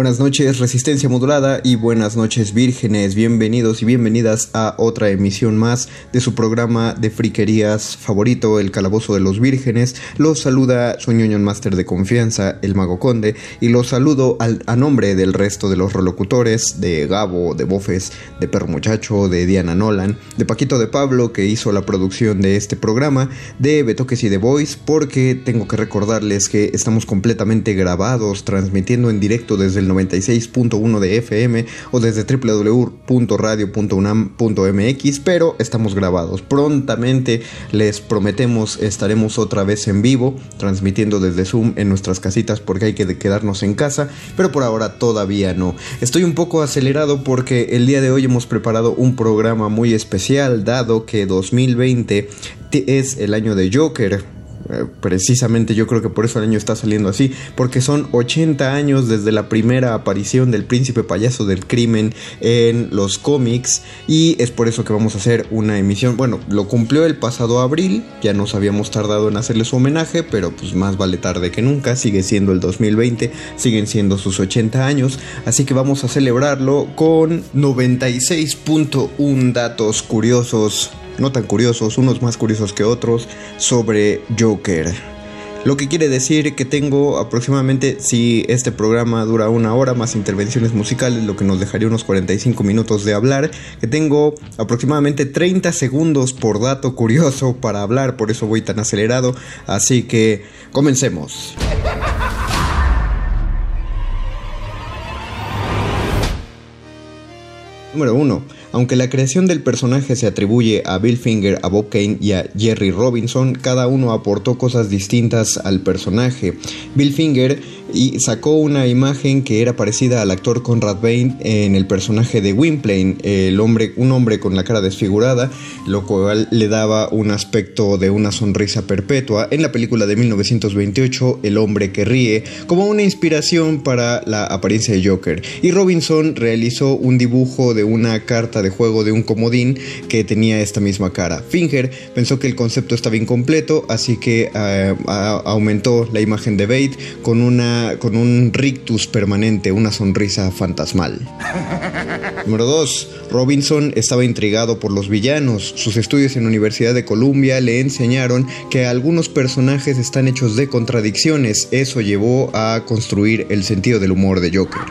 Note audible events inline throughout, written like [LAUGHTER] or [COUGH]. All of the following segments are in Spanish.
Buenas noches Resistencia Modulada y buenas noches vírgenes, bienvenidos y bienvenidas a otra emisión más de su programa de friquerías favorito, El Calabozo de los Vírgenes. Los saluda su ñoño máster de confianza, el Mago Conde, y los saludo al, a nombre del resto de los relocutores, de Gabo, de Bofes, de Perro Muchacho, de Diana Nolan, de Paquito de Pablo que hizo la producción de este programa, de Betoques y de Voice, porque tengo que recordarles que estamos completamente grabados, transmitiendo en directo desde el 96.1 de FM o desde www.radio.unam.mx, pero estamos grabados. Prontamente les prometemos estaremos otra vez en vivo, transmitiendo desde Zoom en nuestras casitas porque hay que quedarnos en casa, pero por ahora todavía no. Estoy un poco acelerado porque el día de hoy hemos preparado un programa muy especial, dado que 2020 es el año de Joker eh, precisamente yo creo que por eso el año está saliendo así, porque son 80 años desde la primera aparición del príncipe payaso del crimen en los cómics y es por eso que vamos a hacer una emisión, bueno, lo cumplió el pasado abril, ya nos habíamos tardado en hacerle su homenaje, pero pues más vale tarde que nunca, sigue siendo el 2020, siguen siendo sus 80 años, así que vamos a celebrarlo con 96.1 datos curiosos no tan curiosos, unos más curiosos que otros, sobre Joker. Lo que quiere decir que tengo aproximadamente, si este programa dura una hora más intervenciones musicales, lo que nos dejaría unos 45 minutos de hablar, que tengo aproximadamente 30 segundos por dato curioso para hablar, por eso voy tan acelerado, así que comencemos. Número 1. Aunque la creación del personaje se atribuye a Bill Finger, a Bob Kane y a Jerry Robinson, cada uno aportó cosas distintas al personaje. Bill Finger sacó una imagen que era parecida al actor Conrad Bain en el personaje de Gwynplaine, el hombre, un hombre con la cara desfigurada, lo cual le daba un aspecto de una sonrisa perpetua en la película de 1928 El hombre que ríe, como una inspiración para la apariencia de Joker. Y Robinson realizó un dibujo de una carta de juego de un comodín que tenía esta misma cara. Finger pensó que el concepto estaba incompleto, así que eh, aumentó la imagen de Bate con una con un rictus permanente, una sonrisa fantasmal. [LAUGHS] Número 2. Robinson estaba intrigado por los villanos. Sus estudios en la Universidad de Columbia le enseñaron que algunos personajes están hechos de contradicciones. Eso llevó a construir el sentido del humor de Joker.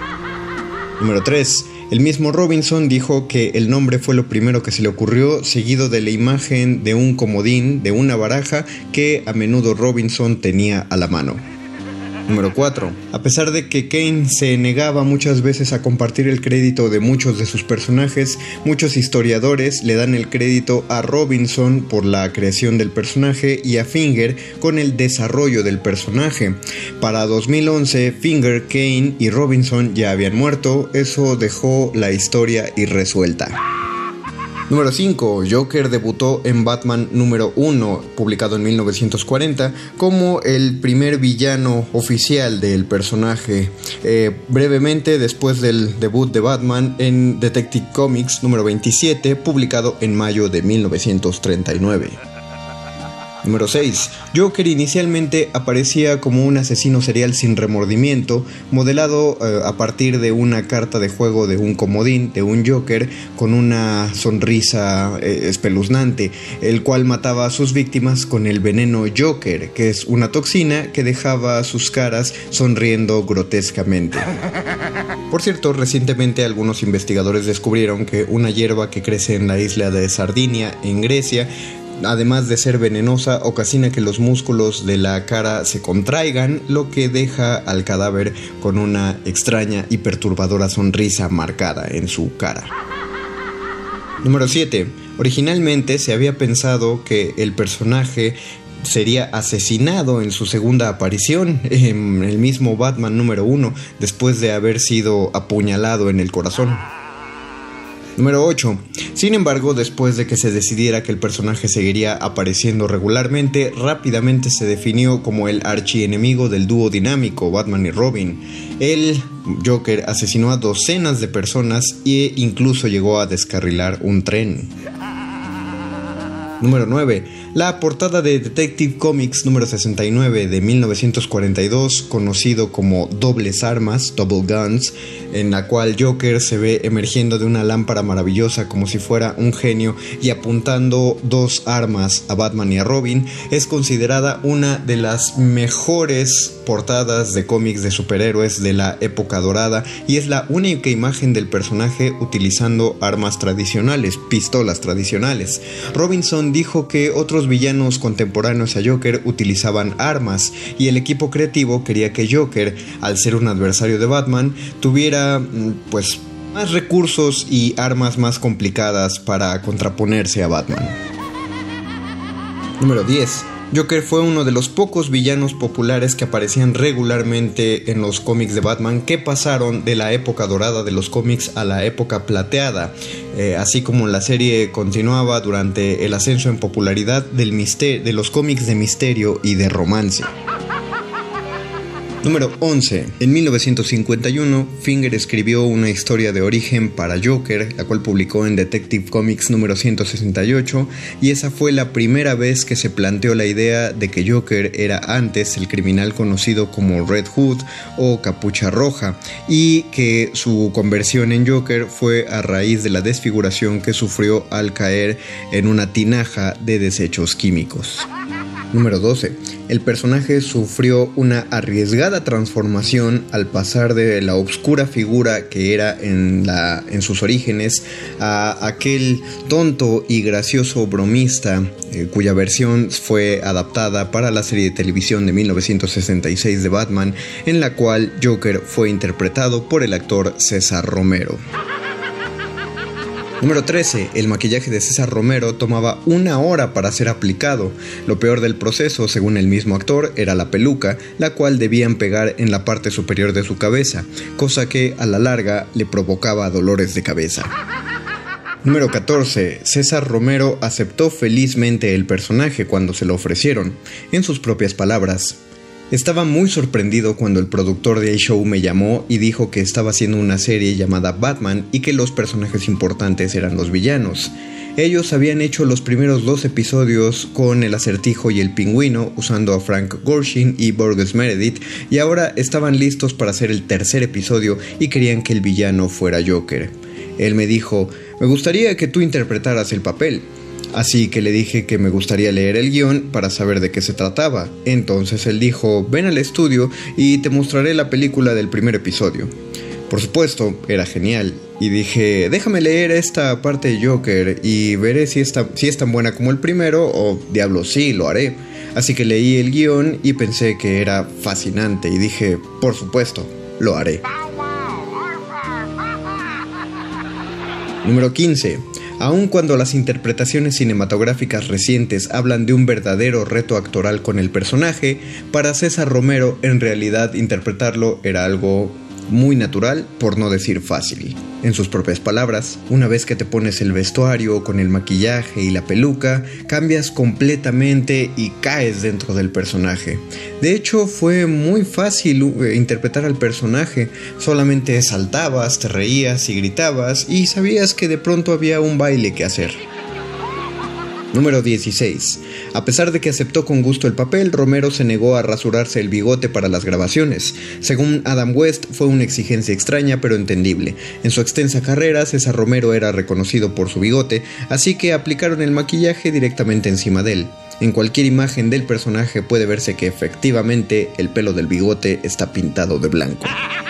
Número 3. El mismo Robinson dijo que el nombre fue lo primero que se le ocurrió, seguido de la imagen de un comodín, de una baraja que a menudo Robinson tenía a la mano. Número 4. A pesar de que Kane se negaba muchas veces a compartir el crédito de muchos de sus personajes, muchos historiadores le dan el crédito a Robinson por la creación del personaje y a Finger con el desarrollo del personaje. Para 2011, Finger, Kane y Robinson ya habían muerto, eso dejó la historia irresuelta. Número 5. Joker debutó en Batman número 1, publicado en 1940, como el primer villano oficial del personaje. Eh, brevemente, después del debut de Batman en Detective Comics número 27, publicado en mayo de 1939. Número 6. Joker inicialmente aparecía como un asesino serial sin remordimiento, modelado eh, a partir de una carta de juego de un comodín, de un Joker, con una sonrisa eh, espeluznante, el cual mataba a sus víctimas con el veneno Joker, que es una toxina que dejaba sus caras sonriendo grotescamente. Por cierto, recientemente algunos investigadores descubrieron que una hierba que crece en la isla de Sardinia, en Grecia, además de ser venenosa, ocasiona que los músculos de la cara se contraigan, lo que deja al cadáver con una extraña y perturbadora sonrisa marcada en su cara. Número 7. Originalmente se había pensado que el personaje sería asesinado en su segunda aparición en el mismo Batman número 1 después de haber sido apuñalado en el corazón. Número 8. Sin embargo, después de que se decidiera que el personaje seguiría apareciendo regularmente, rápidamente se definió como el archienemigo del dúo dinámico Batman y Robin. El Joker asesinó a docenas de personas e incluso llegó a descarrilar un tren. Número 9. La portada de Detective Comics número 69 de 1942, conocido como Dobles Armas, Double Guns, en la cual Joker se ve emergiendo de una lámpara maravillosa como si fuera un genio y apuntando dos armas a Batman y a Robin, es considerada una de las mejores portadas de cómics de superhéroes de la época dorada y es la única imagen del personaje utilizando armas tradicionales, pistolas tradicionales. Robinson dijo que otros villanos contemporáneos a Joker utilizaban armas y el equipo creativo quería que Joker, al ser un adversario de Batman, tuviera mm, pues más recursos y armas más complicadas para contraponerse a Batman. Número 10. Joker fue uno de los pocos villanos populares que aparecían regularmente en los cómics de Batman que pasaron de la época dorada de los cómics a la época plateada, eh, así como la serie continuaba durante el ascenso en popularidad del de los cómics de misterio y de romance. Número 11. En 1951, Finger escribió una historia de origen para Joker, la cual publicó en Detective Comics número 168, y esa fue la primera vez que se planteó la idea de que Joker era antes el criminal conocido como Red Hood o Capucha Roja, y que su conversión en Joker fue a raíz de la desfiguración que sufrió al caer en una tinaja de desechos químicos. Número 12. El personaje sufrió una arriesgada transformación al pasar de la obscura figura que era en, la, en sus orígenes a aquel tonto y gracioso bromista eh, cuya versión fue adaptada para la serie de televisión de 1966 de Batman en la cual Joker fue interpretado por el actor César Romero. Número 13. El maquillaje de César Romero tomaba una hora para ser aplicado. Lo peor del proceso, según el mismo actor, era la peluca, la cual debían pegar en la parte superior de su cabeza, cosa que a la larga le provocaba dolores de cabeza. Número 14. César Romero aceptó felizmente el personaje cuando se lo ofrecieron. En sus propias palabras, estaba muy sorprendido cuando el productor de show me llamó y dijo que estaba haciendo una serie llamada Batman y que los personajes importantes eran los villanos. Ellos habían hecho los primeros dos episodios con el acertijo y el pingüino usando a Frank Gorshin y Burgess Meredith y ahora estaban listos para hacer el tercer episodio y querían que el villano fuera Joker. Él me dijo, me gustaría que tú interpretaras el papel. Así que le dije que me gustaría leer el guion para saber de qué se trataba. Entonces él dijo, ven al estudio y te mostraré la película del primer episodio. Por supuesto, era genial. Y dije, déjame leer esta parte de Joker y veré si, si es tan buena como el primero o diablo sí, lo haré. Así que leí el guion y pensé que era fascinante y dije, por supuesto, lo haré. Número 15. Aun cuando las interpretaciones cinematográficas recientes hablan de un verdadero reto actoral con el personaje, para César Romero en realidad interpretarlo era algo muy natural, por no decir fácil. En sus propias palabras, una vez que te pones el vestuario con el maquillaje y la peluca, cambias completamente y caes dentro del personaje. De hecho, fue muy fácil eh, interpretar al personaje, solamente saltabas, te reías y gritabas y sabías que de pronto había un baile que hacer. Número 16. A pesar de que aceptó con gusto el papel, Romero se negó a rasurarse el bigote para las grabaciones. Según Adam West, fue una exigencia extraña pero entendible. En su extensa carrera, César Romero era reconocido por su bigote, así que aplicaron el maquillaje directamente encima de él. En cualquier imagen del personaje puede verse que efectivamente el pelo del bigote está pintado de blanco. [LAUGHS]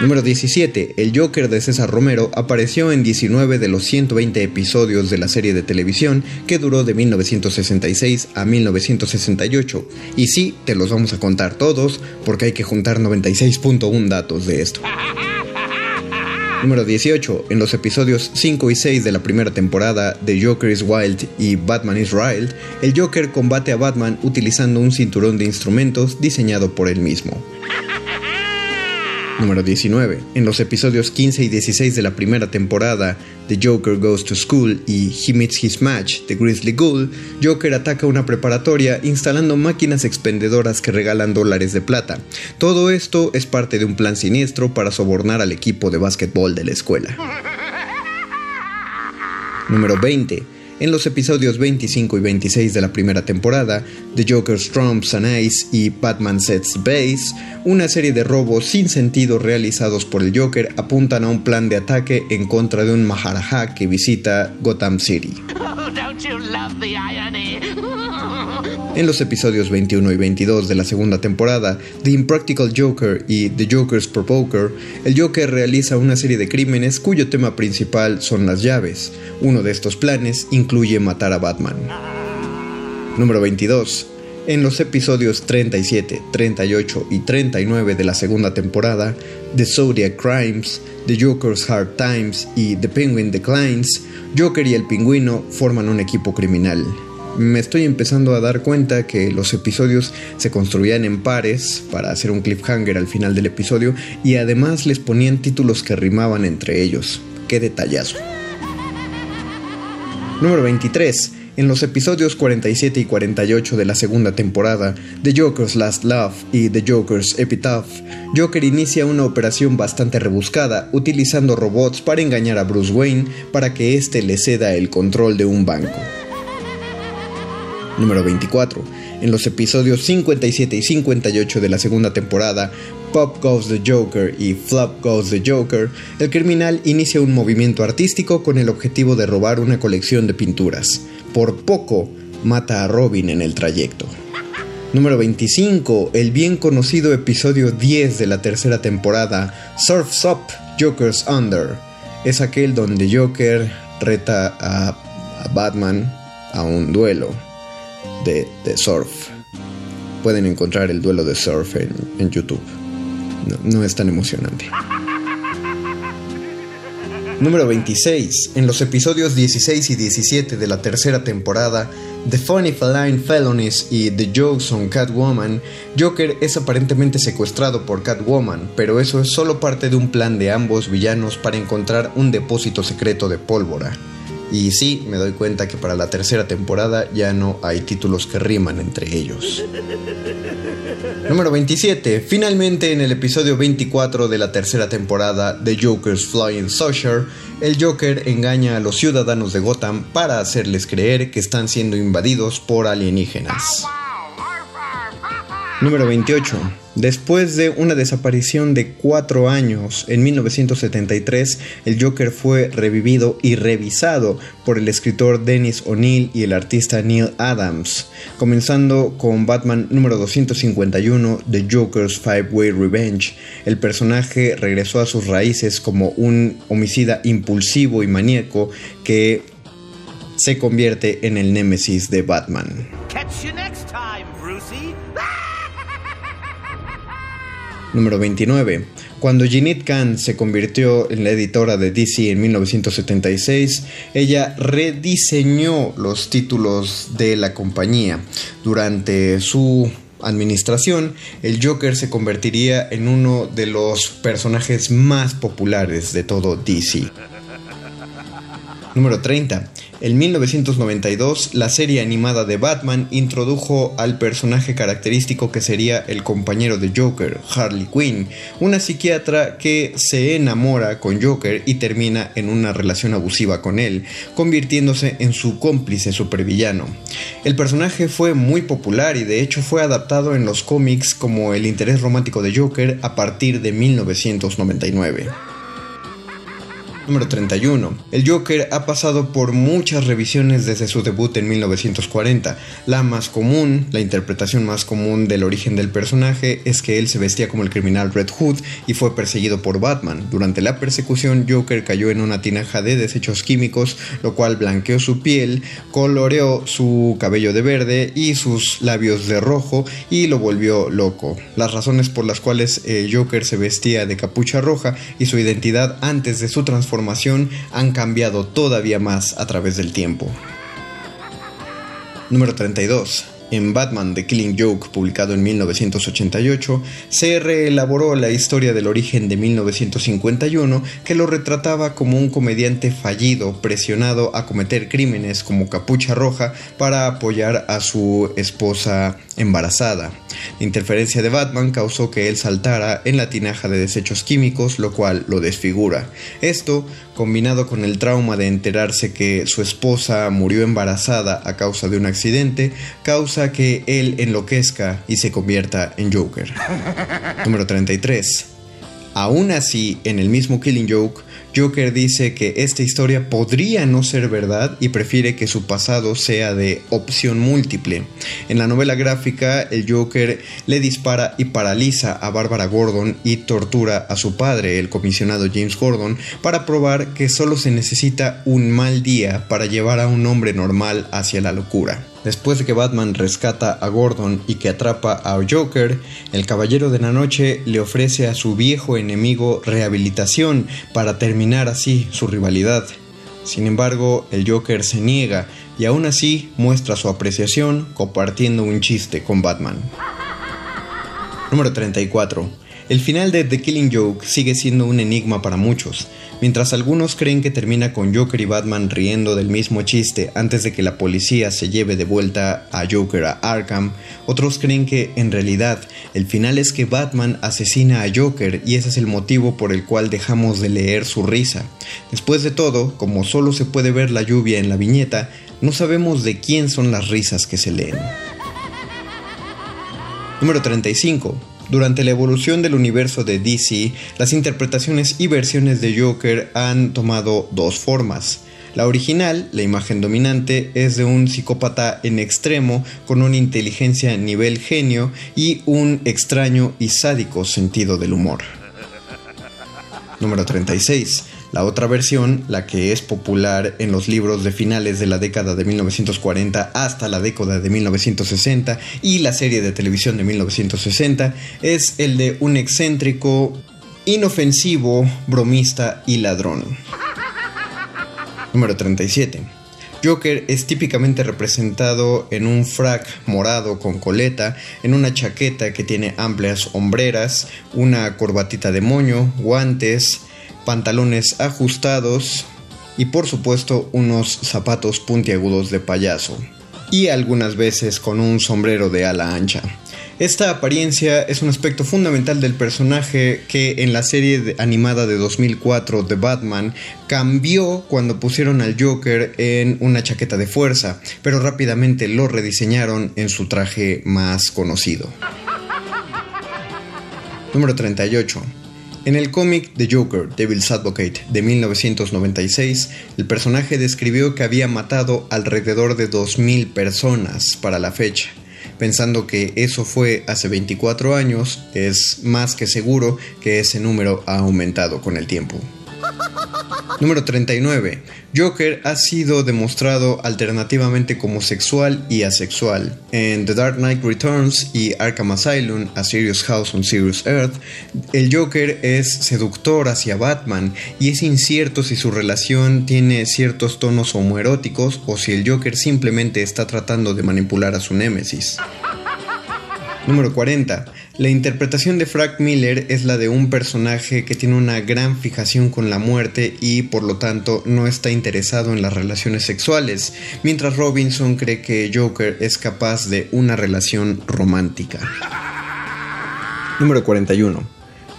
Número 17. El Joker de César Romero apareció en 19 de los 120 episodios de la serie de televisión que duró de 1966 a 1968. Y sí, te los vamos a contar todos porque hay que juntar 96.1 datos de esto. [LAUGHS] Número 18. En los episodios 5 y 6 de la primera temporada de Joker is Wild y Batman is Wild, el Joker combate a Batman utilizando un cinturón de instrumentos diseñado por él mismo. [LAUGHS] Número 19. En los episodios 15 y 16 de la primera temporada de Joker Goes to School y He Meets His Match de Grizzly Ghoul, Joker ataca una preparatoria instalando máquinas expendedoras que regalan dólares de plata. Todo esto es parte de un plan siniestro para sobornar al equipo de básquetbol de la escuela. Número 20. En los episodios 25 y 26 de la primera temporada, The Joker's Trumps and Ice y Batman Sets Base, una serie de robos sin sentido realizados por el Joker apuntan a un plan de ataque en contra de un Maharaja que visita Gotham City. [LAUGHS] En los episodios 21 y 22 de la segunda temporada, The Impractical Joker y The Joker's Provoker, el Joker realiza una serie de crímenes cuyo tema principal son las llaves. Uno de estos planes incluye matar a Batman. Número 22. En los episodios 37, 38 y 39 de la segunda temporada, The Zodiac Crimes, The Joker's Hard Times y The Penguin Declines, Joker y el pingüino forman un equipo criminal me estoy empezando a dar cuenta que los episodios se construían en pares para hacer un cliffhanger al final del episodio y además les ponían títulos que rimaban entre ellos. ¡Qué detallazo! Número 23. En los episodios 47 y 48 de la segunda temporada, The Joker's Last Love y The Joker's Epitaph, Joker inicia una operación bastante rebuscada utilizando robots para engañar a Bruce Wayne para que éste le ceda el control de un banco. Número 24. En los episodios 57 y 58 de la segunda temporada, Pop Goes the Joker y Flop Goes the Joker, el criminal inicia un movimiento artístico con el objetivo de robar una colección de pinturas. Por poco, mata a Robin en el trayecto. Número 25. El bien conocido episodio 10 de la tercera temporada, Surf's Up, Joker's Under. Es aquel donde Joker reta a, a Batman a un duelo de, surf. Pueden encontrar el duelo de surf en, YouTube. No, es tan emocionante. Número 26. En los episodios 16 y 17 de la tercera temporada, The Funny Feline Felonies y The Jokes on Catwoman, Joker es aparentemente secuestrado por Catwoman, pero eso es solo parte de un plan de ambos villanos para encontrar un depósito secreto de pólvora. Y sí, me doy cuenta que para la tercera temporada ya no hay títulos que riman entre ellos. Número 27. Finalmente, en el episodio 24 de la tercera temporada de Joker's Flying Saucer, el Joker engaña a los ciudadanos de Gotham para hacerles creer que están siendo invadidos por alienígenas. Número 28. Después de una desaparición de cuatro años, en 1973, el Joker fue revivido y revisado por el escritor Dennis O'Neill y el artista Neil Adams, comenzando con Batman número 251, The Joker's Five Way Revenge. El personaje regresó a sus raíces como un homicida impulsivo y maníaco que se convierte en el némesis de Batman. Número 29. Cuando Jeanette Kahn se convirtió en la editora de DC en 1976, ella rediseñó los títulos de la compañía. Durante su administración, el Joker se convertiría en uno de los personajes más populares de todo DC. Número 30. En 1992, la serie animada de Batman introdujo al personaje característico que sería el compañero de Joker, Harley Quinn, una psiquiatra que se enamora con Joker y termina en una relación abusiva con él, convirtiéndose en su cómplice supervillano. El personaje fue muy popular y de hecho fue adaptado en los cómics como el interés romántico de Joker a partir de 1999. Número 31. El Joker ha pasado por muchas revisiones desde su debut en 1940. La más común, la interpretación más común del origen del personaje es que él se vestía como el criminal Red Hood y fue perseguido por Batman. Durante la persecución, Joker cayó en una tinaja de desechos químicos, lo cual blanqueó su piel, coloreó su cabello de verde y sus labios de rojo y lo volvió loco. Las razones por las cuales el Joker se vestía de capucha roja y su identidad antes de su transformación han cambiado todavía más a través del tiempo. Número 32. En Batman The Killing Joke, publicado en 1988, se reelaboró la historia del origen de 1951 que lo retrataba como un comediante fallido presionado a cometer crímenes como capucha roja para apoyar a su esposa embarazada. La interferencia de Batman causó que él saltara en la tinaja de desechos químicos, lo cual lo desfigura. Esto, combinado con el trauma de enterarse que su esposa murió embarazada a causa de un accidente, causa que él enloquezca y se convierta en Joker. [LAUGHS] Número 33. Aún así, en el mismo Killing Joke, Joker dice que esta historia podría no ser verdad y prefiere que su pasado sea de opción múltiple. En la novela gráfica, el Joker le dispara y paraliza a Barbara Gordon y tortura a su padre, el comisionado James Gordon, para probar que solo se necesita un mal día para llevar a un hombre normal hacia la locura. Después de que Batman rescata a Gordon y que atrapa a Joker, el Caballero de la Noche le ofrece a su viejo enemigo rehabilitación para terminar así su rivalidad. Sin embargo, el Joker se niega y aún así muestra su apreciación compartiendo un chiste con Batman. Número 34. El final de The Killing Joke sigue siendo un enigma para muchos. Mientras algunos creen que termina con Joker y Batman riendo del mismo chiste antes de que la policía se lleve de vuelta a Joker a Arkham, otros creen que en realidad el final es que Batman asesina a Joker y ese es el motivo por el cual dejamos de leer su risa. Después de todo, como solo se puede ver la lluvia en la viñeta, no sabemos de quién son las risas que se leen. Número 35. Durante la evolución del universo de DC, las interpretaciones y versiones de Joker han tomado dos formas. La original, la imagen dominante, es de un psicópata en extremo con una inteligencia nivel genio y un extraño y sádico sentido del humor. Número 36. La otra versión, la que es popular en los libros de finales de la década de 1940 hasta la década de 1960 y la serie de televisión de 1960, es el de un excéntrico, inofensivo, bromista y ladrón. Número 37. Joker es típicamente representado en un frac morado con coleta, en una chaqueta que tiene amplias hombreras, una corbatita de moño, guantes, pantalones ajustados y por supuesto unos zapatos puntiagudos de payaso y algunas veces con un sombrero de ala ancha. Esta apariencia es un aspecto fundamental del personaje que en la serie animada de 2004 de Batman cambió cuando pusieron al Joker en una chaqueta de fuerza, pero rápidamente lo rediseñaron en su traje más conocido. Número 38. En el cómic The Joker, Devil's Advocate de 1996, el personaje describió que había matado alrededor de 2.000 personas para la fecha. Pensando que eso fue hace 24 años, es más que seguro que ese número ha aumentado con el tiempo. Número 39. Joker ha sido demostrado alternativamente como sexual y asexual. En The Dark Knight Returns y Arkham Asylum, A Serious House on Serious Earth, el Joker es seductor hacia Batman y es incierto si su relación tiene ciertos tonos homoeróticos o si el Joker simplemente está tratando de manipular a su némesis. Número 40. La interpretación de Frank Miller es la de un personaje que tiene una gran fijación con la muerte y por lo tanto no está interesado en las relaciones sexuales, mientras Robinson cree que Joker es capaz de una relación romántica. Número 41.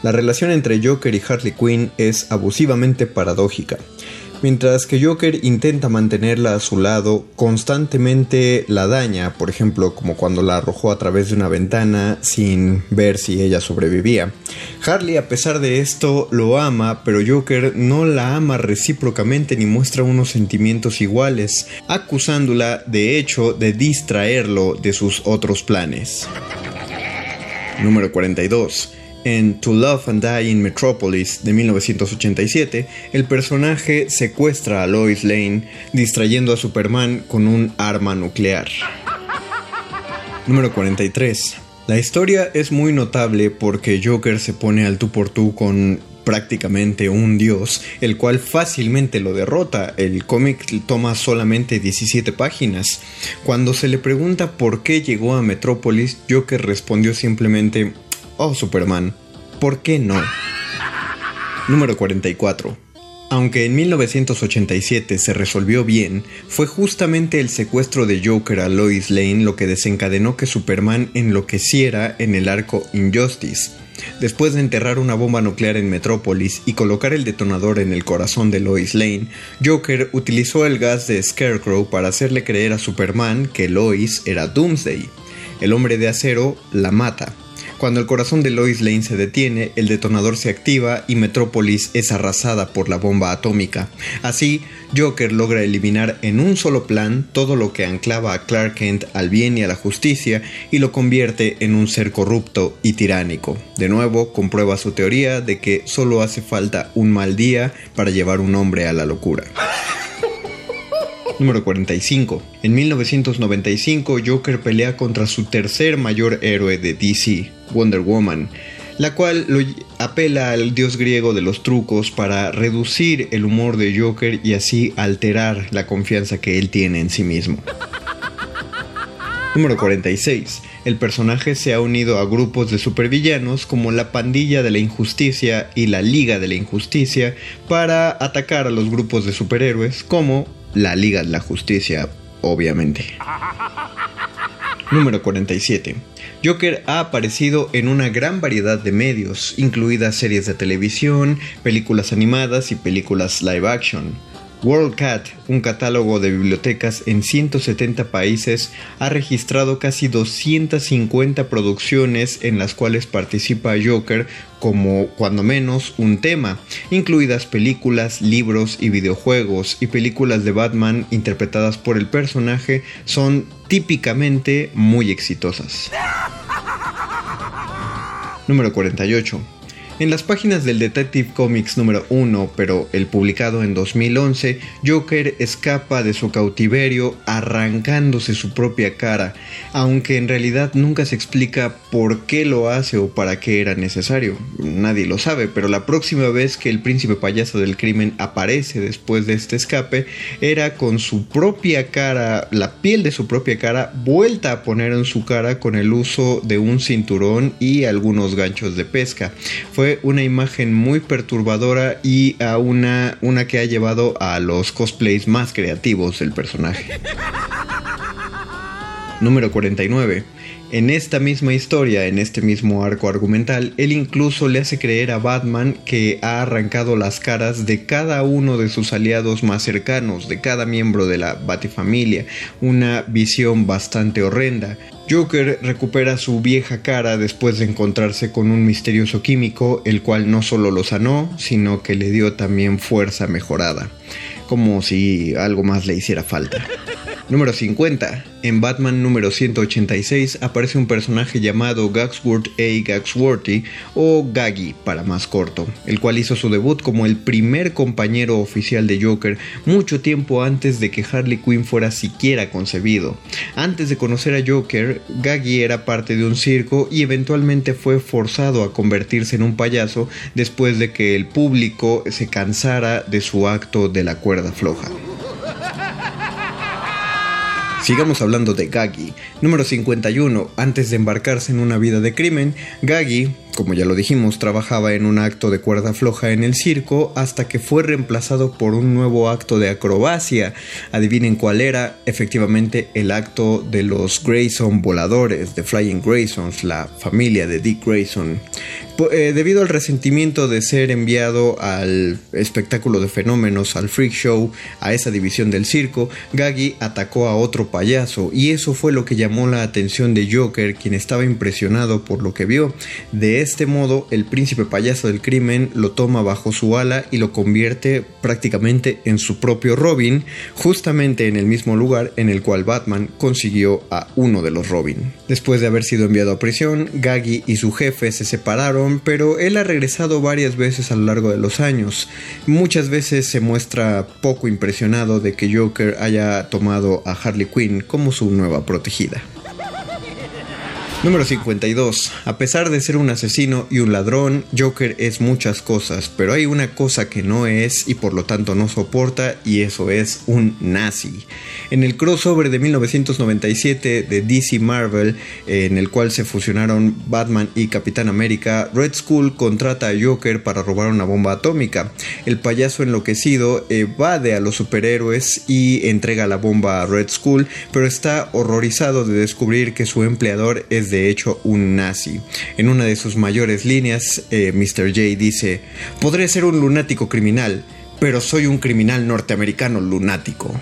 La relación entre Joker y Harley Quinn es abusivamente paradójica. Mientras que Joker intenta mantenerla a su lado, constantemente la daña, por ejemplo, como cuando la arrojó a través de una ventana sin ver si ella sobrevivía. Harley, a pesar de esto, lo ama, pero Joker no la ama recíprocamente ni muestra unos sentimientos iguales, acusándola, de hecho, de distraerlo de sus otros planes. Número 42. En To Love and Die in Metropolis de 1987, el personaje secuestra a Lois Lane distrayendo a Superman con un arma nuclear. Número 43. La historia es muy notable porque Joker se pone al tú por tú con prácticamente un dios, el cual fácilmente lo derrota. El cómic toma solamente 17 páginas. Cuando se le pregunta por qué llegó a Metrópolis, Joker respondió simplemente, Oh Superman, ¿por qué no? Número 44. Aunque en 1987 se resolvió bien, fue justamente el secuestro de Joker a Lois Lane lo que desencadenó que Superman enloqueciera en el arco Injustice. Después de enterrar una bomba nuclear en Metrópolis y colocar el detonador en el corazón de Lois Lane, Joker utilizó el gas de Scarecrow para hacerle creer a Superman que Lois era Doomsday. El hombre de acero la mata, cuando el corazón de Lois Lane se detiene, el detonador se activa y Metrópolis es arrasada por la bomba atómica. Así, Joker logra eliminar en un solo plan todo lo que anclaba a Clark Kent al bien y a la justicia y lo convierte en un ser corrupto y tiránico. De nuevo, comprueba su teoría de que solo hace falta un mal día para llevar un hombre a la locura. Número 45. En 1995, Joker pelea contra su tercer mayor héroe de DC, Wonder Woman, la cual lo apela al dios griego de los trucos para reducir el humor de Joker y así alterar la confianza que él tiene en sí mismo. Número 46. El personaje se ha unido a grupos de supervillanos como la Pandilla de la Injusticia y la Liga de la Injusticia para atacar a los grupos de superhéroes como la Liga de la Justicia, obviamente. Número 47. Joker ha aparecido en una gran variedad de medios, incluidas series de televisión, películas animadas y películas live action. WorldCat, un catálogo de bibliotecas en 170 países, ha registrado casi 250 producciones en las cuales participa Joker como cuando menos un tema, incluidas películas, libros y videojuegos, y películas de Batman interpretadas por el personaje son típicamente muy exitosas. [LAUGHS] Número 48. En las páginas del Detective Comics número 1, pero el publicado en 2011, Joker escapa de su cautiverio arrancándose su propia cara, aunque en realidad nunca se explica por qué lo hace o para qué era necesario. Nadie lo sabe, pero la próxima vez que el príncipe payaso del crimen aparece después de este escape, era con su propia cara, la piel de su propia cara, vuelta a poner en su cara con el uso de un cinturón y algunos ganchos de pesca. Una imagen muy perturbadora y a una, una que ha llevado a los cosplays más creativos del personaje. Número 49. En esta misma historia, en este mismo arco argumental, él incluso le hace creer a Batman que ha arrancado las caras de cada uno de sus aliados más cercanos, de cada miembro de la Batifamilia, una visión bastante horrenda. Joker recupera su vieja cara después de encontrarse con un misterioso químico, el cual no solo lo sanó, sino que le dio también fuerza mejorada, como si algo más le hiciera falta. [LAUGHS] Número 50. En Batman número 186 aparece un personaje llamado Gagsworth A. Gagsworthy o Gaggy para más corto, el cual hizo su debut como el primer compañero oficial de Joker mucho tiempo antes de que Harley Quinn fuera siquiera concebido. Antes de conocer a Joker, Gaggy era parte de un circo y eventualmente fue forzado a convertirse en un payaso después de que el público se cansara de su acto de la cuerda floja. Sigamos hablando de Gaggy. Número 51. Antes de embarcarse en una vida de crimen, Gaggy, como ya lo dijimos, trabajaba en un acto de cuerda floja en el circo hasta que fue reemplazado por un nuevo acto de acrobacia. Adivinen cuál era, efectivamente el acto de los Grayson voladores, de Flying Graysons, la familia de Dick Grayson. Eh, debido al resentimiento de ser enviado al espectáculo de fenómenos, al freak show, a esa división del circo, Gaggy atacó a otro payaso y eso fue lo que llamó la atención de Joker, quien estaba impresionado por lo que vio. De este modo, el príncipe payaso del crimen lo toma bajo su ala y lo convierte prácticamente en su propio Robin, justamente en el mismo lugar en el cual Batman consiguió a uno de los Robin. Después de haber sido enviado a prisión, Gaggy y su jefe se separaron pero él ha regresado varias veces a lo largo de los años. Muchas veces se muestra poco impresionado de que Joker haya tomado a Harley Quinn como su nueva protegida. Número 52. A pesar de ser un asesino y un ladrón, Joker es muchas cosas, pero hay una cosa que no es y por lo tanto no soporta y eso es un nazi. En el crossover de 1997 de DC Marvel, en el cual se fusionaron Batman y Capitán América, Red Skull contrata a Joker para robar una bomba atómica. El payaso enloquecido evade a los superhéroes y entrega la bomba a Red Skull, pero está horrorizado de descubrir que su empleador es de de hecho un nazi. En una de sus mayores líneas, eh, Mr. J dice, podré ser un lunático criminal, pero soy un criminal norteamericano lunático. [LAUGHS]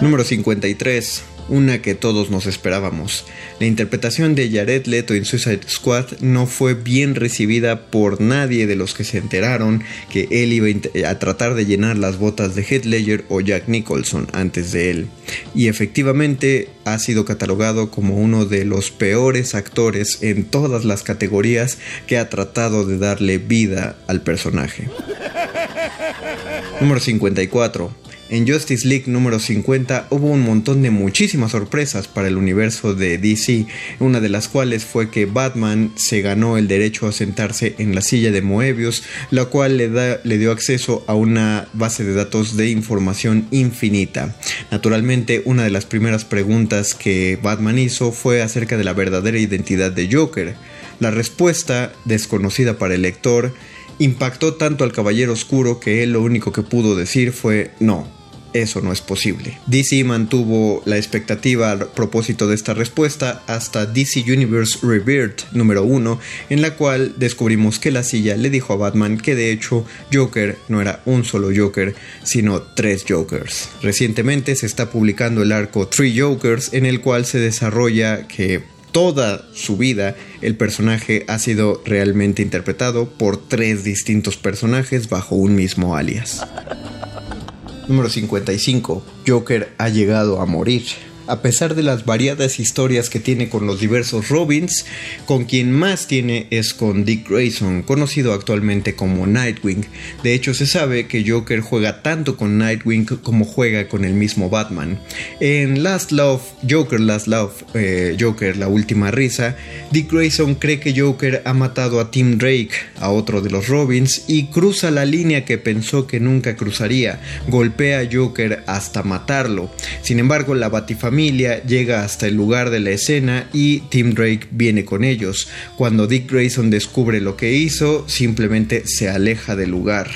Número 53 una que todos nos esperábamos. La interpretación de Jared Leto en Suicide Squad no fue bien recibida por nadie de los que se enteraron que él iba a tratar de llenar las botas de Heath Ledger o Jack Nicholson antes de él. Y efectivamente ha sido catalogado como uno de los peores actores en todas las categorías que ha tratado de darle vida al personaje. Número 54. En Justice League número 50 hubo un montón de muchísimas sorpresas para el universo de DC, una de las cuales fue que Batman se ganó el derecho a sentarse en la silla de Moebius, la cual le, da, le dio acceso a una base de datos de información infinita. Naturalmente, una de las primeras preguntas que Batman hizo fue acerca de la verdadera identidad de Joker. La respuesta, desconocida para el lector, impactó tanto al Caballero Oscuro que él lo único que pudo decir fue no, eso no es posible. DC mantuvo la expectativa a propósito de esta respuesta hasta DC Universe Rebirth número 1, en la cual descubrimos que la silla le dijo a Batman que de hecho Joker no era un solo Joker, sino tres Jokers. Recientemente se está publicando el arco Three Jokers, en el cual se desarrolla que toda su vida el personaje ha sido realmente interpretado por tres distintos personajes bajo un mismo alias. Número 55. Joker ha llegado a morir. A pesar de las variadas historias que tiene con los diversos Robins, con quien más tiene es con Dick Grayson, conocido actualmente como Nightwing. De hecho, se sabe que Joker juega tanto con Nightwing como juega con el mismo Batman. En Last Love, Joker Last Love, eh, Joker La Última Risa, Dick Grayson cree que Joker ha matado a Tim Drake, a otro de los Robins, y cruza la línea que pensó que nunca cruzaría. Golpea a Joker hasta matarlo. Sin embargo, la Batifamilia llega hasta el lugar de la escena y Tim Drake viene con ellos. Cuando Dick Grayson descubre lo que hizo, simplemente se aleja del lugar.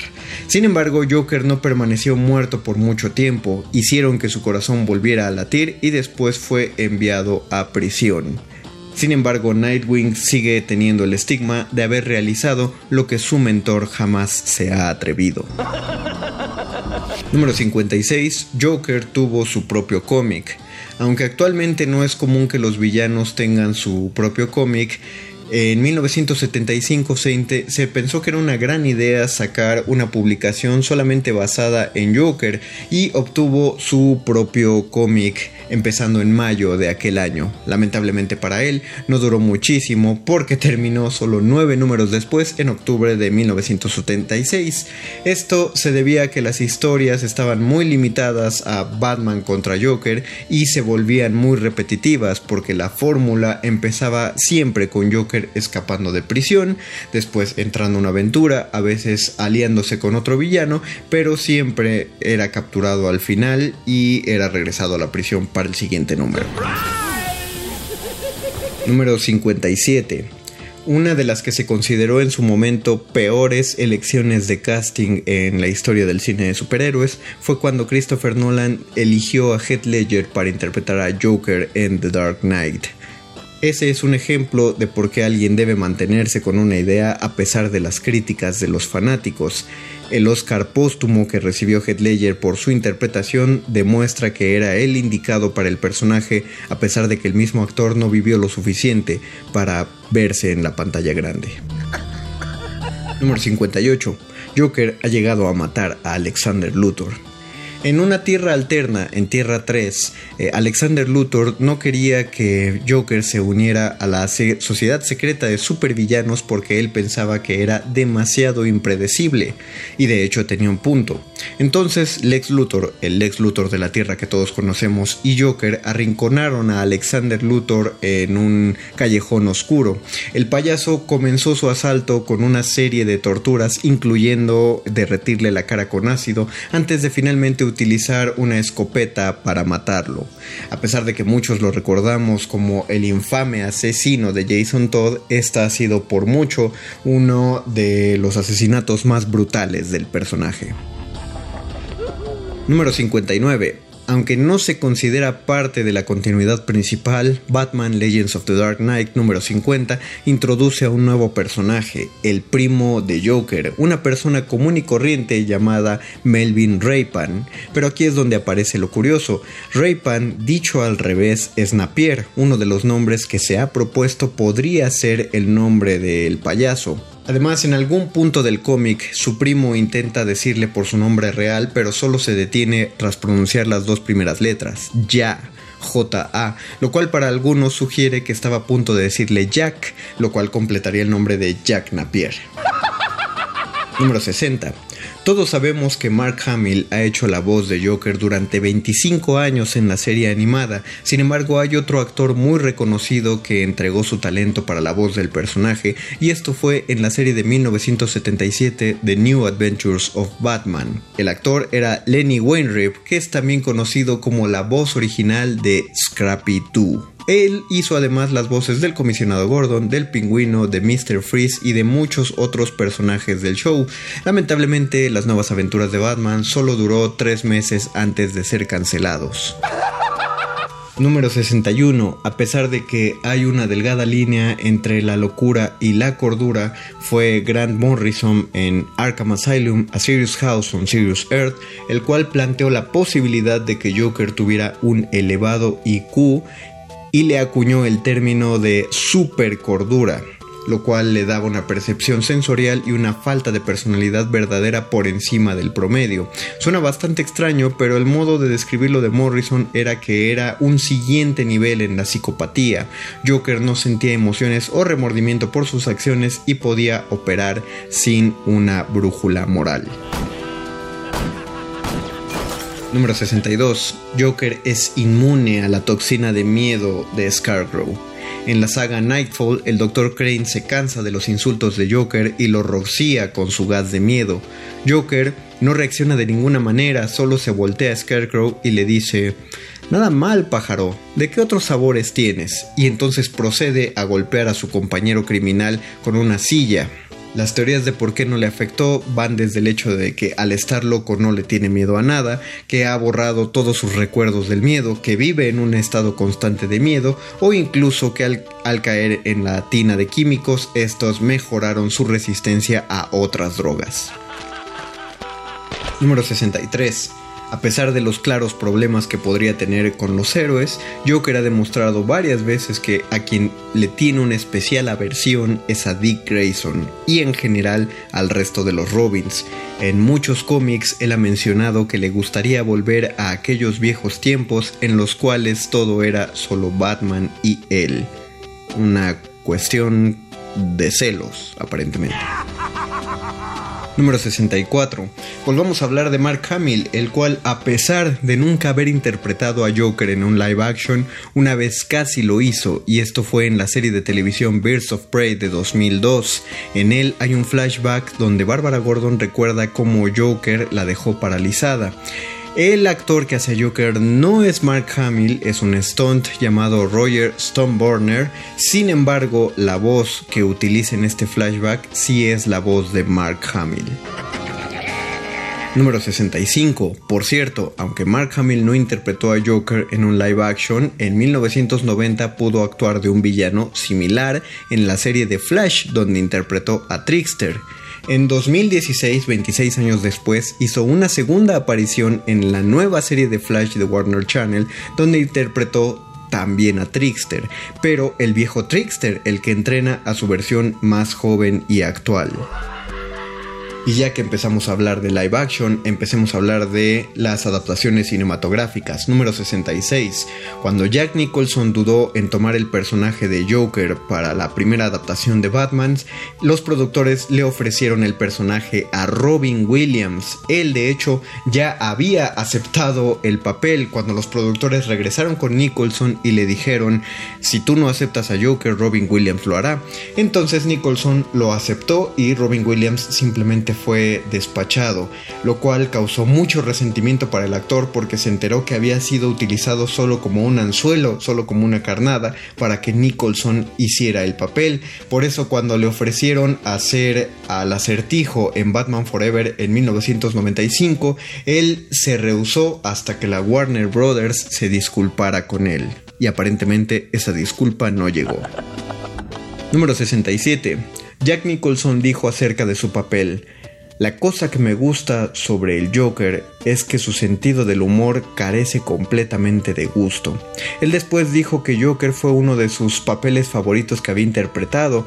Sin embargo, Joker no permaneció muerto por mucho tiempo, hicieron que su corazón volviera a latir y después fue enviado a prisión. Sin embargo, Nightwing sigue teniendo el estigma de haber realizado lo que su mentor jamás se ha atrevido. [LAUGHS] Número 56. Joker tuvo su propio cómic. Aunque actualmente no es común que los villanos tengan su propio cómic, en 1975 se, se, pensó que era una gran idea sacar una publicación solamente basada en Joker y obtuvo su propio cómic empezando en mayo de aquel año. Lamentablemente para él no duró muchísimo porque terminó solo nueve números después en octubre de 1976. Esto se debía a que las historias estaban muy limitadas a Batman contra Joker y se volvían muy repetitivas porque la fórmula empezaba siempre con Joker escapando de prisión, después entrando a una aventura, a veces aliándose con otro villano, pero siempre era capturado al final y era regresado a la prisión para el siguiente número. [LAUGHS] Número 57. Una de las que se consideró en su momento peores elecciones de casting en la historia del cine de superhéroes fue cuando Christopher Nolan eligió a Heath Ledger para interpretar a Joker en The Dark Knight. Ese es un ejemplo de por qué alguien debe mantenerse con una idea a pesar de las críticas de los fanáticos. El Oscar póstumo que recibió Heath Ledger por su interpretación demuestra que era el indicado para el personaje a pesar de que el mismo actor no vivió lo suficiente para verse en la pantalla grande. Número 58. Joker ha llegado a matar a Alexander Luthor. En una tierra alterna, en Tierra 3, eh, Alexander Luthor no quería que Joker se uniera a la sociedad secreta de supervillanos porque él pensaba que era demasiado impredecible y de hecho tenía un punto. Entonces Lex Luthor, el Lex Luthor de la Tierra que todos conocemos, y Joker arrinconaron a Alexander Luthor en un callejón oscuro. El payaso comenzó su asalto con una serie de torturas incluyendo derretirle la cara con ácido antes de finalmente utilizar una escopeta para matarlo. A pesar de que muchos lo recordamos como el infame asesino de Jason Todd, esta ha sido por mucho uno de los asesinatos más brutales del personaje. Número 59. Aunque no se considera parte de la continuidad principal, Batman Legends of the Dark Knight número 50 introduce a un nuevo personaje, el primo de Joker, una persona común y corriente llamada Melvin Raypan. Pero aquí es donde aparece lo curioso. Raypan, dicho al revés, es Napier, uno de los nombres que se ha propuesto podría ser el nombre del payaso. Además, en algún punto del cómic, su primo intenta decirle por su nombre real, pero solo se detiene tras pronunciar las dos primeras letras, ya. J-A, lo cual para algunos sugiere que estaba a punto de decirle Jack, lo cual completaría el nombre de Jack Napier. [LAUGHS] Número 60. Todos sabemos que Mark Hamill ha hecho la voz de Joker durante 25 años en la serie animada, sin embargo hay otro actor muy reconocido que entregó su talento para la voz del personaje y esto fue en la serie de 1977 The New Adventures of Batman. El actor era Lenny Wainwright, que es también conocido como la voz original de Scrappy 2. Él hizo además las voces del comisionado Gordon, del pingüino, de Mr. Freeze y de muchos otros personajes del show. Lamentablemente, las nuevas aventuras de Batman solo duró tres meses antes de ser cancelados. Número 61. A pesar de que hay una delgada línea entre la locura y la cordura, fue Grant Morrison en Arkham Asylum, A Serious House on Serious Earth, el cual planteó la posibilidad de que Joker tuviera un elevado IQ y le acuñó el término de supercordura, lo cual le daba una percepción sensorial y una falta de personalidad verdadera por encima del promedio. Suena bastante extraño, pero el modo de describirlo de Morrison era que era un siguiente nivel en la psicopatía. Joker no sentía emociones o remordimiento por sus acciones y podía operar sin una brújula moral. Número 62. Joker es inmune a la toxina de miedo de Scarecrow. En la saga Nightfall, el Dr. Crane se cansa de los insultos de Joker y lo rocía con su gas de miedo. Joker no reacciona de ninguna manera, solo se voltea a Scarecrow y le dice, Nada mal, pájaro. ¿De qué otros sabores tienes? Y entonces procede a golpear a su compañero criminal con una silla. Las teorías de por qué no le afectó van desde el hecho de que al estar loco no le tiene miedo a nada, que ha borrado todos sus recuerdos del miedo, que vive en un estado constante de miedo o incluso que al, caer en la tina de químicos estos mejoraron su resistencia a otras drogas. Número 63. A pesar de los claros problemas que podría tener con los héroes, Joker ha demostrado varias veces que a quien le tiene una especial aversión es a Dick Grayson y en general al resto de los Robins. En muchos cómics él ha mencionado que le gustaría volver a aquellos viejos tiempos en los cuales todo era solo Batman y él. Una cuestión de celos, aparentemente. [LAUGHS] Número 64. Volvamos a hablar de Mark Hamill, el cual a pesar de nunca haber interpretado a Joker en un live action, una vez casi lo hizo y esto fue en la serie de televisión Birds of Prey de 2002. En él hay un flashback donde Barbara Gordon recuerda cómo Joker la dejó paralizada. El actor que hace Joker no es Mark Hamill, es un stunt llamado Roger Stoneburner. Sin embargo, la voz que utiliza en este flashback sí es la voz de Mark Hamill. Número 65. Por cierto, aunque Mark Hamill no interpretó a Joker en un live action, en 1990 pudo actuar de un villano similar en la serie de Flash, donde interpretó a Trickster. En 2016, 26 años después, hizo una segunda aparición en la nueva serie de Flash de Warner Channel, donde interpretó también a Trickster, pero el viejo Trickster, el que entrena a su versión más joven y actual. Y ya que empezamos a hablar de live action, empecemos a hablar de las adaptaciones cinematográficas. Número 66. Cuando Jack Nicholson dudó en tomar el personaje de Joker para la primera adaptación de Batman, los productores le ofrecieron el personaje a Robin Williams. Él de hecho ya había aceptado el papel cuando los productores regresaron con Nicholson y le dijeron, si tú no aceptas a Joker, Robin Williams lo hará. Entonces Nicholson lo aceptó y Robin Williams simplemente fue despachado, lo cual causó mucho resentimiento para el actor porque se enteró que había sido utilizado solo como un anzuelo, solo como una carnada, para que Nicholson hiciera el papel. Por eso cuando le ofrecieron hacer al acertijo en Batman Forever en 1995, él se rehusó hasta que la Warner Brothers se disculpara con él. Y aparentemente esa disculpa no llegó. Número 67. Jack Nicholson dijo acerca de su papel, la cosa que me gusta sobre el Joker es que su sentido del humor carece completamente de gusto. Él después dijo que Joker fue uno de sus papeles favoritos que había interpretado.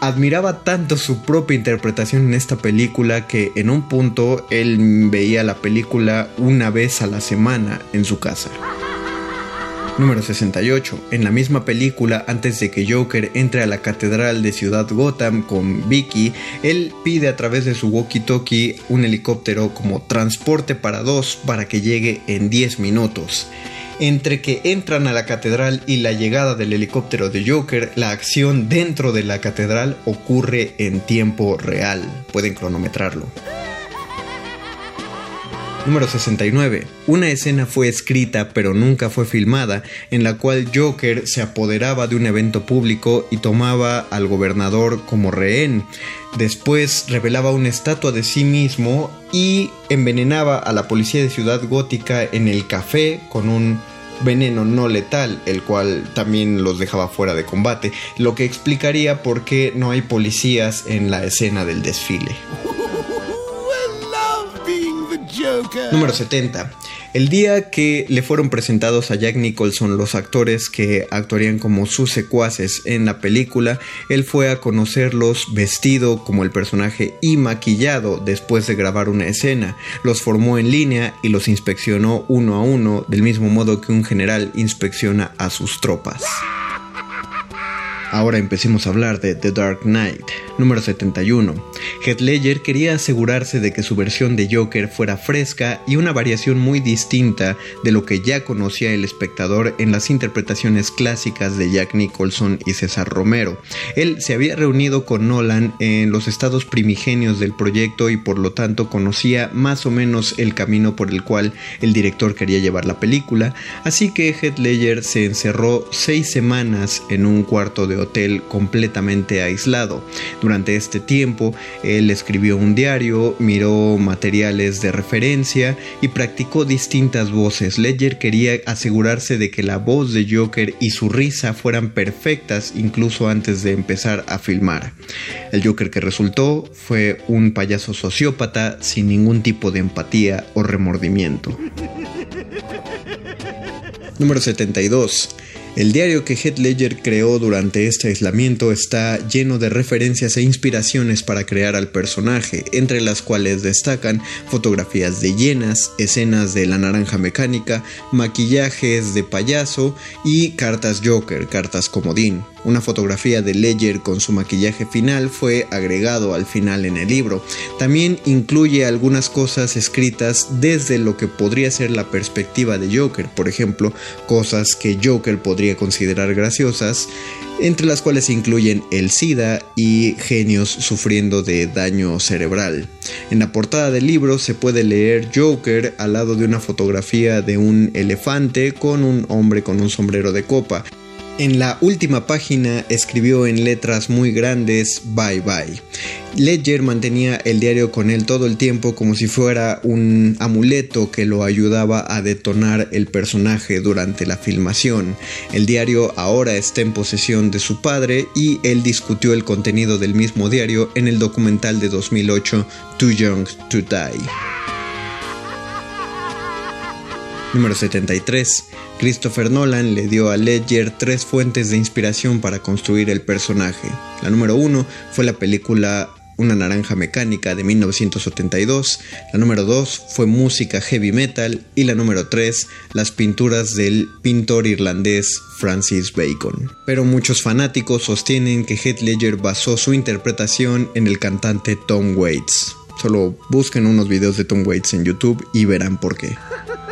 Admiraba tanto su propia interpretación en esta película que en un punto él veía la película una vez a la semana en su casa. Número 68. En la misma película, antes de que Joker entre a la catedral de Ciudad Gotham con Vicky, él pide a través de su walkie-talkie un helicóptero como transporte para dos para que llegue en 10 minutos. Entre que entran a la catedral y la llegada del helicóptero de Joker, la acción dentro de la catedral ocurre en tiempo real. Pueden cronometrarlo. Número 69. Una escena fue escrita pero nunca fue filmada en la cual Joker se apoderaba de un evento público y tomaba al gobernador como rehén. Después revelaba una estatua de sí mismo y envenenaba a la policía de Ciudad Gótica en el café con un veneno no letal, el cual también los dejaba fuera de combate, lo que explicaría por qué no hay policías en la escena del desfile. Número 70. El día que le fueron presentados a Jack Nicholson los actores que actuarían como sus secuaces en la película, él fue a conocerlos vestido como el personaje y maquillado después de grabar una escena. Los formó en línea y los inspeccionó uno a uno del mismo modo que un general inspecciona a sus tropas. Ahora empecemos a hablar de The Dark Knight, número 71. Heath Ledger quería asegurarse de que su versión de Joker fuera fresca y una variación muy distinta de lo que ya conocía el espectador en las interpretaciones clásicas de Jack Nicholson y César Romero. Él se había reunido con Nolan en los estados primigenios del proyecto y por lo tanto conocía más o menos el camino por el cual el director quería llevar la película, así que Heath Ledger se encerró seis semanas en un cuarto de hotel completamente aislado. Durante este tiempo, él escribió un diario, miró materiales de referencia y practicó distintas voces. Ledger quería asegurarse de que la voz de Joker y su risa fueran perfectas incluso antes de empezar a filmar. El Joker que resultó fue un payaso sociópata sin ningún tipo de empatía o remordimiento. Número 72. El diario que Heath Ledger creó durante este aislamiento está lleno de referencias e inspiraciones para crear al personaje, entre las cuales destacan fotografías de llenas, escenas de la naranja mecánica, maquillajes de payaso y cartas Joker, cartas comodín. Una fotografía de Ledger con su maquillaje final fue agregado al final en el libro. También incluye algunas cosas escritas desde lo que podría ser la perspectiva de Joker, por ejemplo, cosas que Joker podría considerar graciosas, entre las cuales incluyen el SIDA y genios sufriendo de daño cerebral. En la portada del libro se puede leer Joker al lado de una fotografía de un elefante con un hombre con un sombrero de copa. En la última página escribió en letras muy grandes Bye Bye. Ledger mantenía el diario con él todo el tiempo como si fuera un amuleto que lo ayudaba a detonar el personaje durante la filmación. El diario ahora está en posesión de su padre y él discutió el contenido del mismo diario en el documental de 2008 Too Young to Die. Número 73. Christopher Nolan le dio a Ledger tres fuentes de inspiración para construir el personaje. La número uno fue la película Una naranja mecánica de 1972, la número 2 fue música heavy metal y la número 3 las pinturas del pintor irlandés Francis Bacon. Pero muchos fanáticos sostienen que Heath Ledger basó su interpretación en el cantante Tom Waits. Solo busquen unos videos de Tom Waits en YouTube y verán por qué. [LAUGHS]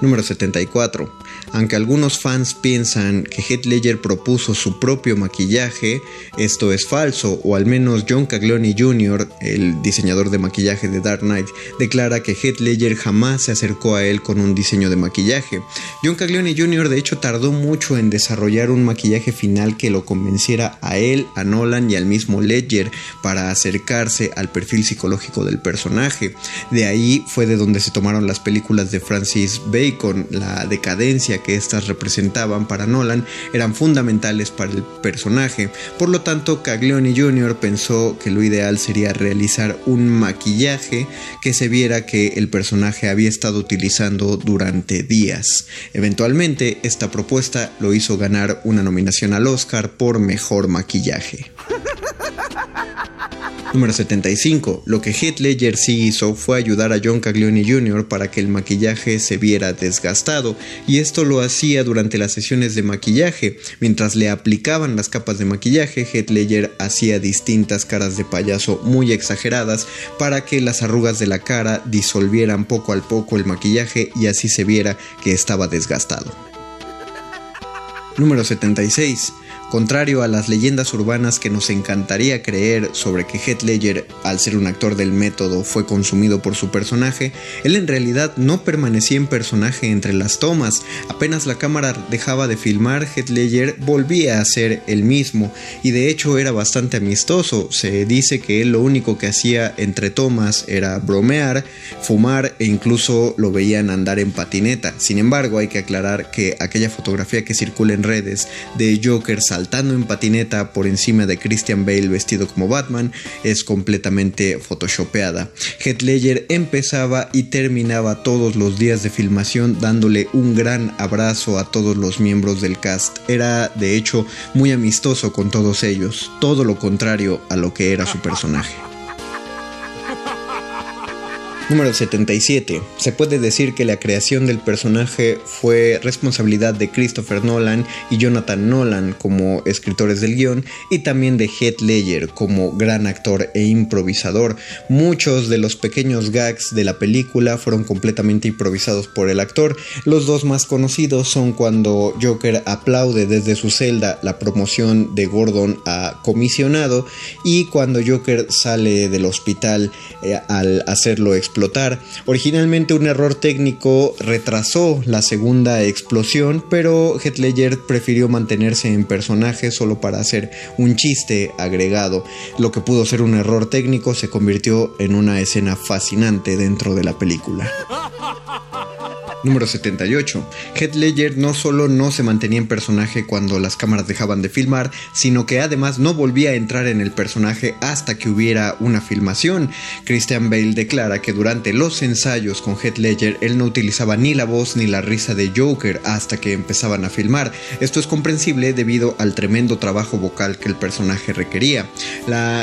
Número 74. Aunque algunos fans piensan que Heath Ledger propuso su propio maquillaje, esto es falso, o al menos John Caglioni Jr., el diseñador de maquillaje de Dark Knight, declara que Heath Ledger jamás se acercó a él con un diseño de maquillaje. John Caglioni Jr. de hecho tardó mucho en desarrollar un maquillaje final que lo convenciera a él, a Nolan y al mismo Ledger para acercarse al perfil psicológico del personaje. De ahí fue de donde se tomaron las películas de Francis Bacon, la decadencia que éstas representaban para Nolan eran fundamentales para el personaje. Por lo tanto, Caglioni Jr. pensó que lo ideal sería realizar un maquillaje que se viera que el personaje había estado utilizando durante días. Eventualmente, esta propuesta lo hizo ganar una nominación al Oscar por mejor maquillaje. Número 75. Lo que Heath Ledger sí hizo fue ayudar a John Caglioni Jr. para que el maquillaje se viera desgastado y esto lo hacía durante las sesiones de maquillaje. Mientras le aplicaban las capas de maquillaje, Heath Ledger hacía distintas caras de payaso muy exageradas para que las arrugas de la cara disolvieran poco a poco el maquillaje y así se viera que estaba desgastado. Número 76. Contrario a las leyendas urbanas que nos encantaría creer sobre que Heath Ledger, al ser un actor del método, fue consumido por su personaje, él en realidad no permanecía en personaje entre las tomas. Apenas la cámara dejaba de filmar, Heath Ledger volvía a ser el mismo y de hecho era bastante amistoso. Se dice que él lo único que hacía entre tomas era bromear, fumar e incluso lo veían andar en patineta. Sin embargo, hay que aclarar que aquella fotografía que circula en redes de Joker saltando en patineta por encima de Christian Bale vestido como Batman es completamente photoshopeada. Heath Ledger empezaba y terminaba todos los días de filmación dándole un gran abrazo a todos los miembros del cast. Era de hecho muy amistoso con todos ellos, todo lo contrario a lo que era su personaje. Número 77. Se puede decir que la creación del personaje fue responsabilidad de Christopher Nolan y Jonathan Nolan como escritores del guion y también de Heath Ledger como gran actor e improvisador. Muchos de los pequeños gags de la película fueron completamente improvisados por el actor. Los dos más conocidos son cuando Joker aplaude desde su celda la promoción de Gordon a comisionado y cuando Joker sale del hospital eh, al hacerlo explotar Originalmente un error técnico retrasó la segunda explosión, pero Heath Ledger prefirió mantenerse en personaje solo para hacer un chiste agregado. Lo que pudo ser un error técnico se convirtió en una escena fascinante dentro de la película. [LAUGHS] Número 78. Heath Ledger no solo no se mantenía en personaje cuando las cámaras dejaban de filmar, sino que además no volvía a entrar en el personaje hasta que hubiera una filmación. Christian Bale declara que durante los ensayos con Heath Ledger él no utilizaba ni la voz ni la risa de Joker hasta que empezaban a filmar. Esto es comprensible debido al tremendo trabajo vocal que el personaje requería.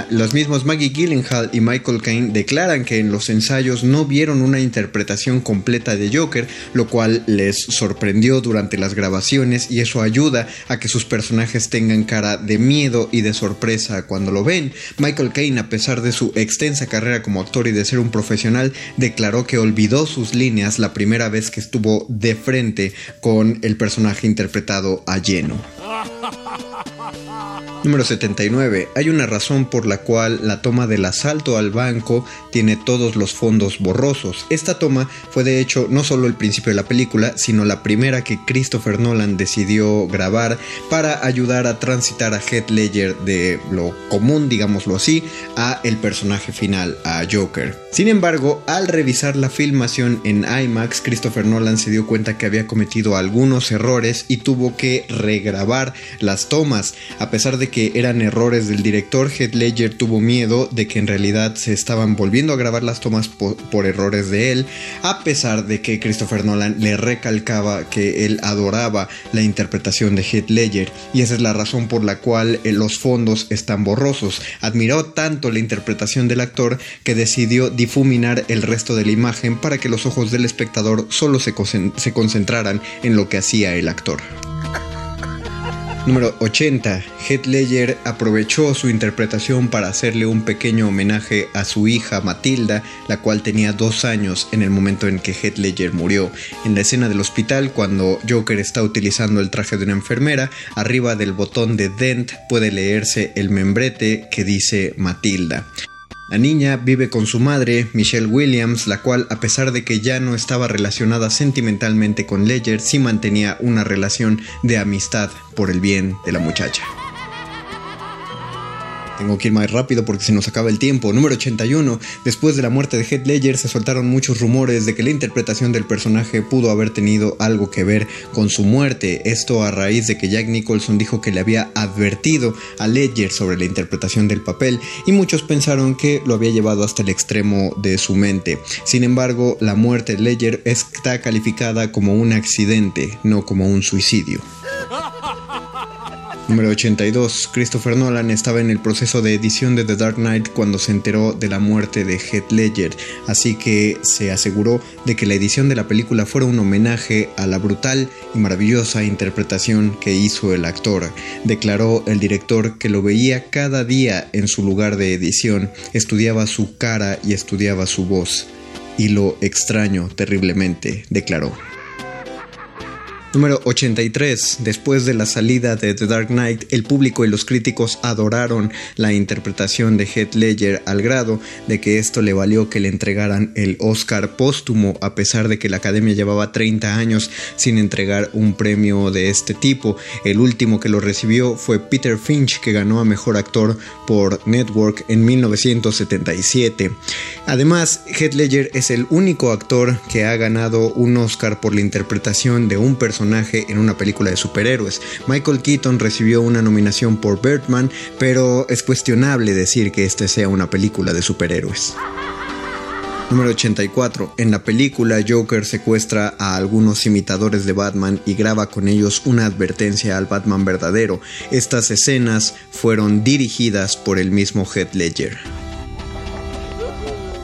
los mismos Maggie Gyllenhaal y Michael Caine declaran que en los ensayos no vieron una interpretación completa de Joker, lo cual les sorprendió durante las grabaciones y eso ayuda a que sus personajes tengan cara de miedo y de sorpresa cuando lo ven. Michael Caine, a pesar de su extensa carrera como actor y de ser un profesional, declaró que olvidó sus líneas la primera vez que estuvo de frente con el personaje interpretado a lleno. [LAUGHS] Número 79. Hay una razón por la cual la toma del asalto al banco tiene todos los fondos borrosos. Esta toma fue de hecho no solo el principio de la película, sino la primera que Christopher Nolan decidió grabar para ayudar a transitar a Heath Ledger de lo común, digámoslo así, a el personaje final, a Joker. Sin embargo, al revisar la filmación en IMAX, Christopher Nolan se dio cuenta que había cometido algunos errores y tuvo que regrabar las tomas, a pesar de que eran errores del director, Heath Ledger tuvo miedo de que en realidad se estaban volviendo a grabar las tomas por, errores de él, a pesar de que Christopher Nolan le recalcaba que él adoraba la interpretación de Heath Ledger y esa es la razón por la cual eh, los fondos están borrosos. Admiró tanto la interpretación del actor que decidió difuminar el resto de la imagen para que los ojos del espectador solo se concentraran en lo que hacía el actor. Número 80. Heath Ledger aprovechó su interpretación para hacerle un pequeño homenaje a su hija Matilda, la cual tenía dos años en el momento en que Heath Ledger murió. En la escena del hospital, cuando Joker está utilizando el traje de una enfermera, arriba del botón de Dent puede leerse el membrete que dice Matilda. La niña vive con su madre, Michelle Williams, la cual, a pesar de que ya no estaba relacionada sentimentalmente con Ledger, sí mantenía una relación de amistad por el bien de la muchacha. Tengo que ir más rápido porque se nos acaba el tiempo. Número 81. Después de la muerte de Heath Ledger se soltaron muchos rumores de que la interpretación del personaje pudo haber tenido algo que ver con su muerte. Esto a raíz de que Jack Nicholson dijo que le había advertido a Ledger sobre la interpretación del papel y muchos pensaron que lo había llevado hasta el extremo de su mente. Sin embargo, la muerte de Ledger está calificada como un accidente, no como un suicidio. [LAUGHS] Número 82. Christopher Nolan estaba en el proceso de edición de The Dark Knight cuando se enteró de la muerte de Heath Ledger, así que se aseguró de que la edición de la película fuera un homenaje a la brutal y maravillosa interpretación que hizo el actor. Declaró el director que lo veía cada día en su lugar de edición, estudiaba su cara y estudiaba su voz. Y lo extraño terriblemente, declaró. Número 83. Después de la salida de The Dark Knight, el público y los críticos adoraron la interpretación de Heath Ledger al grado de que esto le valió que le entregaran el Oscar póstumo a pesar de que la Academia llevaba 30 años sin entregar un premio de este tipo. El último que lo recibió fue Peter Finch que ganó a Mejor Actor por Network en 1977. Además, Heath Ledger es el único actor que ha ganado un Oscar por la interpretación de un personaje en una película de superhéroes. Michael Keaton recibió una nominación por Birdman, pero es cuestionable decir que esta sea una película de superhéroes. Número 84. En la película Joker secuestra a algunos imitadores de Batman y graba con ellos una advertencia al Batman verdadero. Estas escenas fueron dirigidas por el mismo Heath Ledger.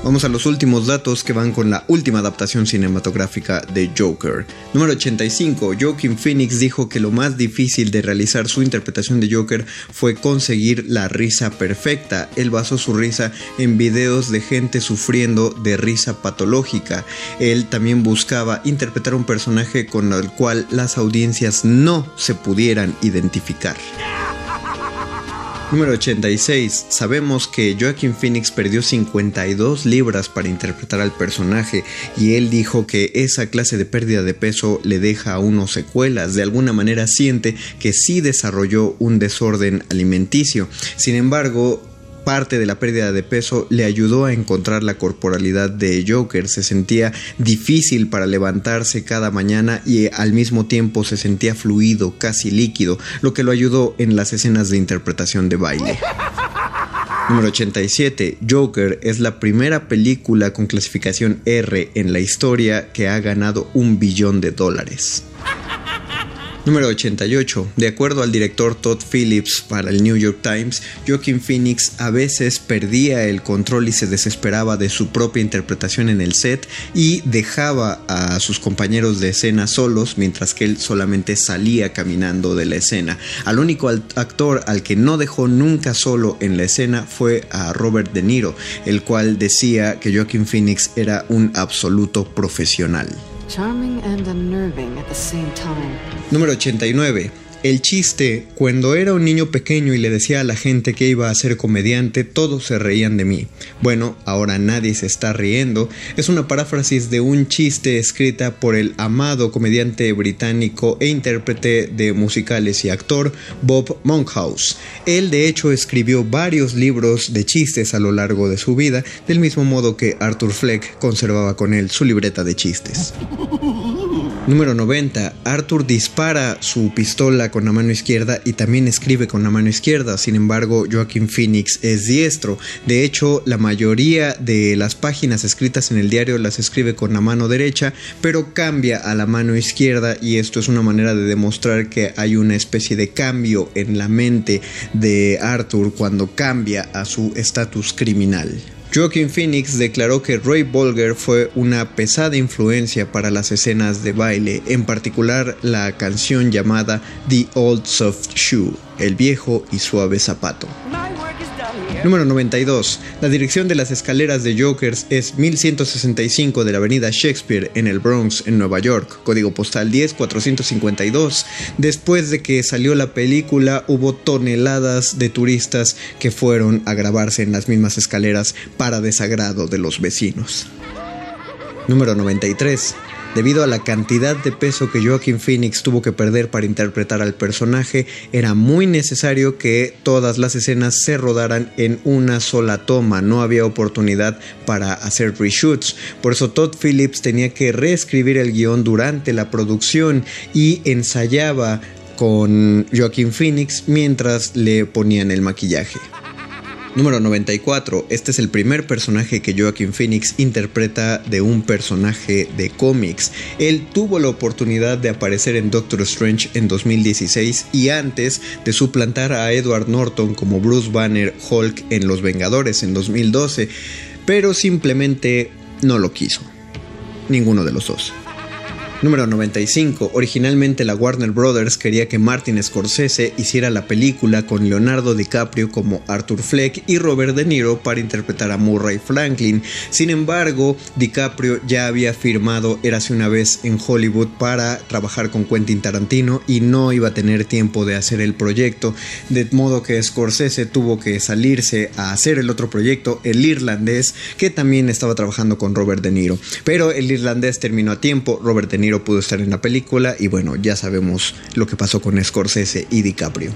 Vamos a los últimos datos que van con la última adaptación cinematográfica de Joker. Número 85. Joaquin Phoenix dijo que lo más difícil de realizar su interpretación de Joker fue conseguir la risa perfecta. Él basó su risa en videos de gente sufriendo de risa patológica. Él también buscaba interpretar un personaje con el cual las audiencias no se pudieran identificar. Número 86. Sabemos que Joaquin Phoenix perdió 52 libras para interpretar al personaje y él dijo que esa clase de pérdida de peso le deja a uno secuelas. De alguna manera siente que sí desarrolló un desorden alimenticio. Sin embargo, parte de la pérdida de peso le ayudó a encontrar la corporalidad de Joker. Se sentía difícil para levantarse cada mañana y al mismo tiempo se sentía fluido, casi líquido, lo que lo ayudó en las escenas de interpretación de baile. [LAUGHS] Número 87. Joker es la primera película con clasificación R en la historia que ha ganado un billón de dólares. [LAUGHS] Número 88. De acuerdo al director Todd Phillips para el New York Times, Joaquin Phoenix a veces perdía el control y se desesperaba de su propia interpretación en el set y dejaba a sus compañeros de escena solos mientras que él solamente salía caminando de la escena. Al único actor al que no dejó nunca solo en la escena fue a Robert De Niro, el cual decía que Joaquin Phoenix era un absoluto profesional. Número 89. El chiste, cuando era un niño pequeño y le decía a la gente que iba a ser comediante, todos se reían de mí. Bueno, ahora nadie se está riendo. Es una paráfrasis de un chiste escrita por el amado comediante británico e intérprete de musicales y actor Bob Monkhouse. Él de hecho escribió varios libros de chistes a lo largo de su vida, del mismo modo que Arthur Fleck conservaba con él su libreta de chistes. [LAUGHS] Número 90. Arthur dispara su pistola con la mano izquierda y también escribe con la mano izquierda. Sin embargo, Joaquin Phoenix es diestro. De hecho, la mayoría de las páginas escritas en el diario las escribe con la mano derecha, pero cambia a la mano izquierda y esto es una manera de demostrar que hay una especie de cambio en la mente de Arthur cuando cambia a su estatus criminal. Joaquin Phoenix declaró que Roy Bolger fue una pesada influencia para las escenas de baile, en particular la canción llamada The Old Soft Shoe, el viejo y suave zapato. Número 92. La dirección de las escaleras de Jokers es 1165 de la avenida Shakespeare en el Bronx, en Nueva York, código postal 10452. Después de que salió la película, hubo toneladas de turistas que fueron a grabarse en las mismas escaleras para desagrado de los vecinos. Número 93. Debido a la cantidad de peso que Joaquin Phoenix tuvo que perder para interpretar al personaje, era muy necesario que todas las escenas se rodaran en una sola toma, no había oportunidad para hacer reshoots. Por eso Todd Phillips tenía que reescribir el guion durante la producción y ensayaba con Joaquin Phoenix mientras le ponían el maquillaje. Número 94. Este es el primer personaje que Joaquin Phoenix interpreta de un personaje de cómics. Él tuvo la oportunidad de aparecer en Doctor Strange en 2016 y antes de suplantar a Edward Norton como Bruce Banner Hulk en Los Vengadores en 2012, pero simplemente no lo quiso. Ninguno de los dos. Número 95. Originalmente la Warner Brothers quería que Martin Scorsese hiciera la película con Leonardo DiCaprio como Arthur Fleck y Robert De Niro para interpretar a Murray Franklin. Sin embargo, DiCaprio ya había firmado Érase una vez en Hollywood para trabajar con Quentin Tarantino y no iba a tener tiempo de hacer el proyecto, de modo que Scorsese tuvo que salirse a hacer el otro proyecto, el irlandés, que también estaba trabajando con Robert De Niro. Pero el irlandés terminó a tiempo, Robert De Niro pudo estar en la película y bueno, ya sabemos lo que pasó con Scorsese y DiCaprio.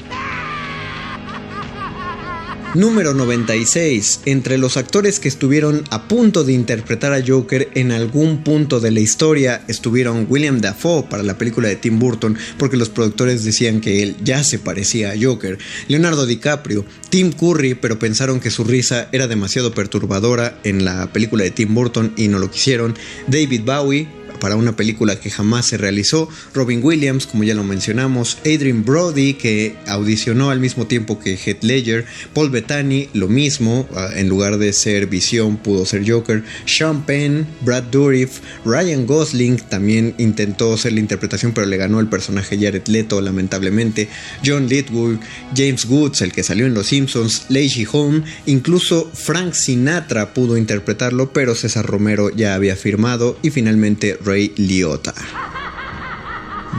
Número 96. Entre los actores que estuvieron a punto de interpretar a Joker en algún punto de la historia estuvieron William Dafoe para la película de Tim Burton porque los productores decían que él ya se parecía a Joker, Leonardo DiCaprio, Tim Curry pero pensaron que su risa era demasiado perturbadora en la película de Tim Burton y no lo quisieron, David Bowie para una película que jamás se realizó. Robin Williams, como ya lo mencionamos, Adrian Brody, que audicionó al mismo tiempo que Heath Ledger, Paul Bettany, lo mismo, ah, en lugar de ser Visión, pudo ser Joker, Sean Penn, Brad Dourif, Ryan Gosling también intentó hacer la interpretación, pero le ganó el personaje Jared Leto, lamentablemente, John Litwood, James Woods, el que salió en Los Simpsons, Lacey Home, incluso Frank Sinatra pudo interpretarlo, pero César Romero ya había firmado y finalmente Ray Liotta.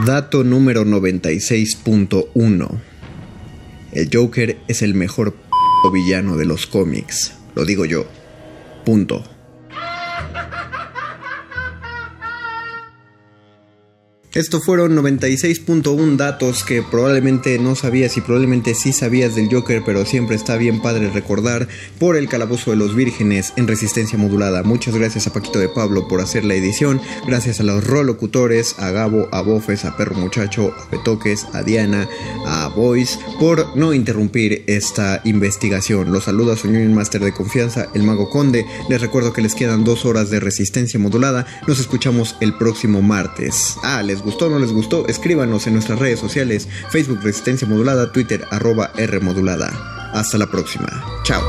Dato número 96.1. El Joker es el mejor villano de los cómics. Lo digo yo. Punto. Esto fueron 96.1 datos que probablemente no sabías y probablemente sí sabías del Joker, pero siempre está bien padre recordar por el Calabozo de los Vírgenes en resistencia modulada. Muchas gracias a Paquito de Pablo por hacer la edición, gracias a los rolocutores, a Gabo, a Bofes, a Perro Muchacho, a Betoques, a Diana, a Boys, por no interrumpir esta investigación. Los saluda su Union Master de confianza, el Mago Conde. Les recuerdo que les quedan dos horas de resistencia modulada. Nos escuchamos el próximo martes. Ah, les gustó o no les gustó, escríbanos en nuestras redes sociales, Facebook Resistencia Modulada, Twitter arroba R Modulada. Hasta la próxima. Chao.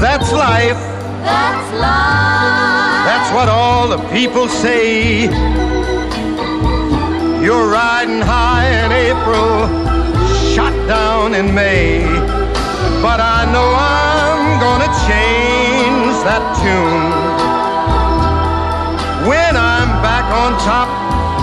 That's life. That's life. That's what all the people say. You're riding high in April, shot down in May. But I know I'm gonna change that tune. When I'm back on top,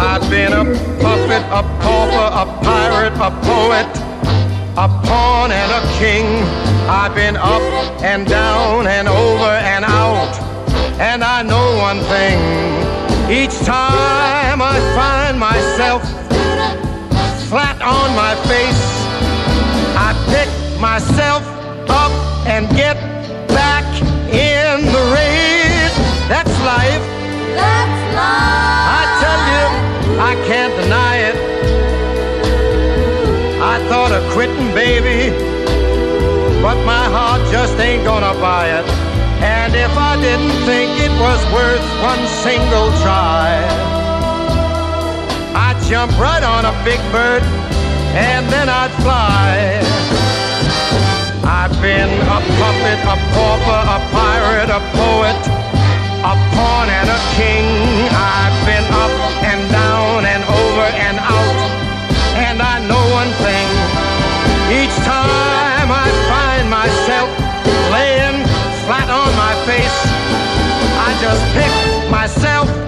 I've been a puppet, a pauper, a pirate, a poet, a pawn and a king. I've been up and down and over and out. And I know one thing. Each time I find myself flat on my face, I pick myself up and get back in the race. That's life. That's I can't deny it. I thought of quitting, baby, but my heart just ain't gonna buy it. And if I didn't think it was worth one single try, I'd jump right on a big bird and then I'd fly. I've been a puppet, a pauper, a pirate, a poet, a pawn and a king. I've been up and down and over and out. And I know one thing. Each time I find myself laying flat on my face, I just pick myself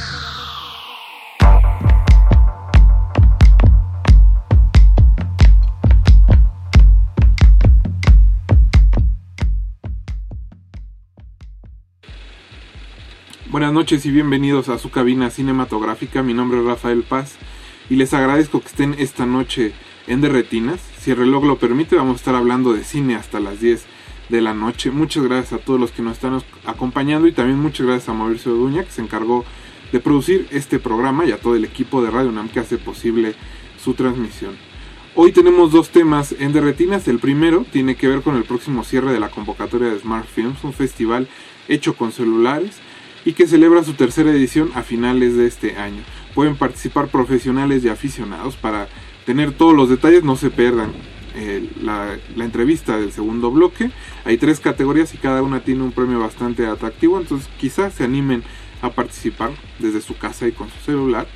Buenas noches y bienvenidos a su cabina cinematográfica. Mi nombre es Rafael Paz y les agradezco que estén esta noche en Derretinas. Si el reloj lo permite, vamos a estar hablando de cine hasta las 10 de la noche. Muchas gracias a todos los que nos están acompañando y también muchas gracias a Mauricio Duña que se encargó de producir este programa y a todo el equipo de Radio UNAM que hace posible su transmisión. Hoy tenemos dos temas en Derretinas. El primero tiene que ver con el próximo cierre de la convocatoria de Smart Films, un festival hecho con celulares y que celebra su tercera edición a finales de este año. Pueden participar profesionales y aficionados para tener todos los detalles, no se pierdan eh, la, entrevista del segundo bloque. Hay tres categorías y cada una tiene un premio bastante atractivo, entonces quizás se animen a participar desde su casa y con su celular.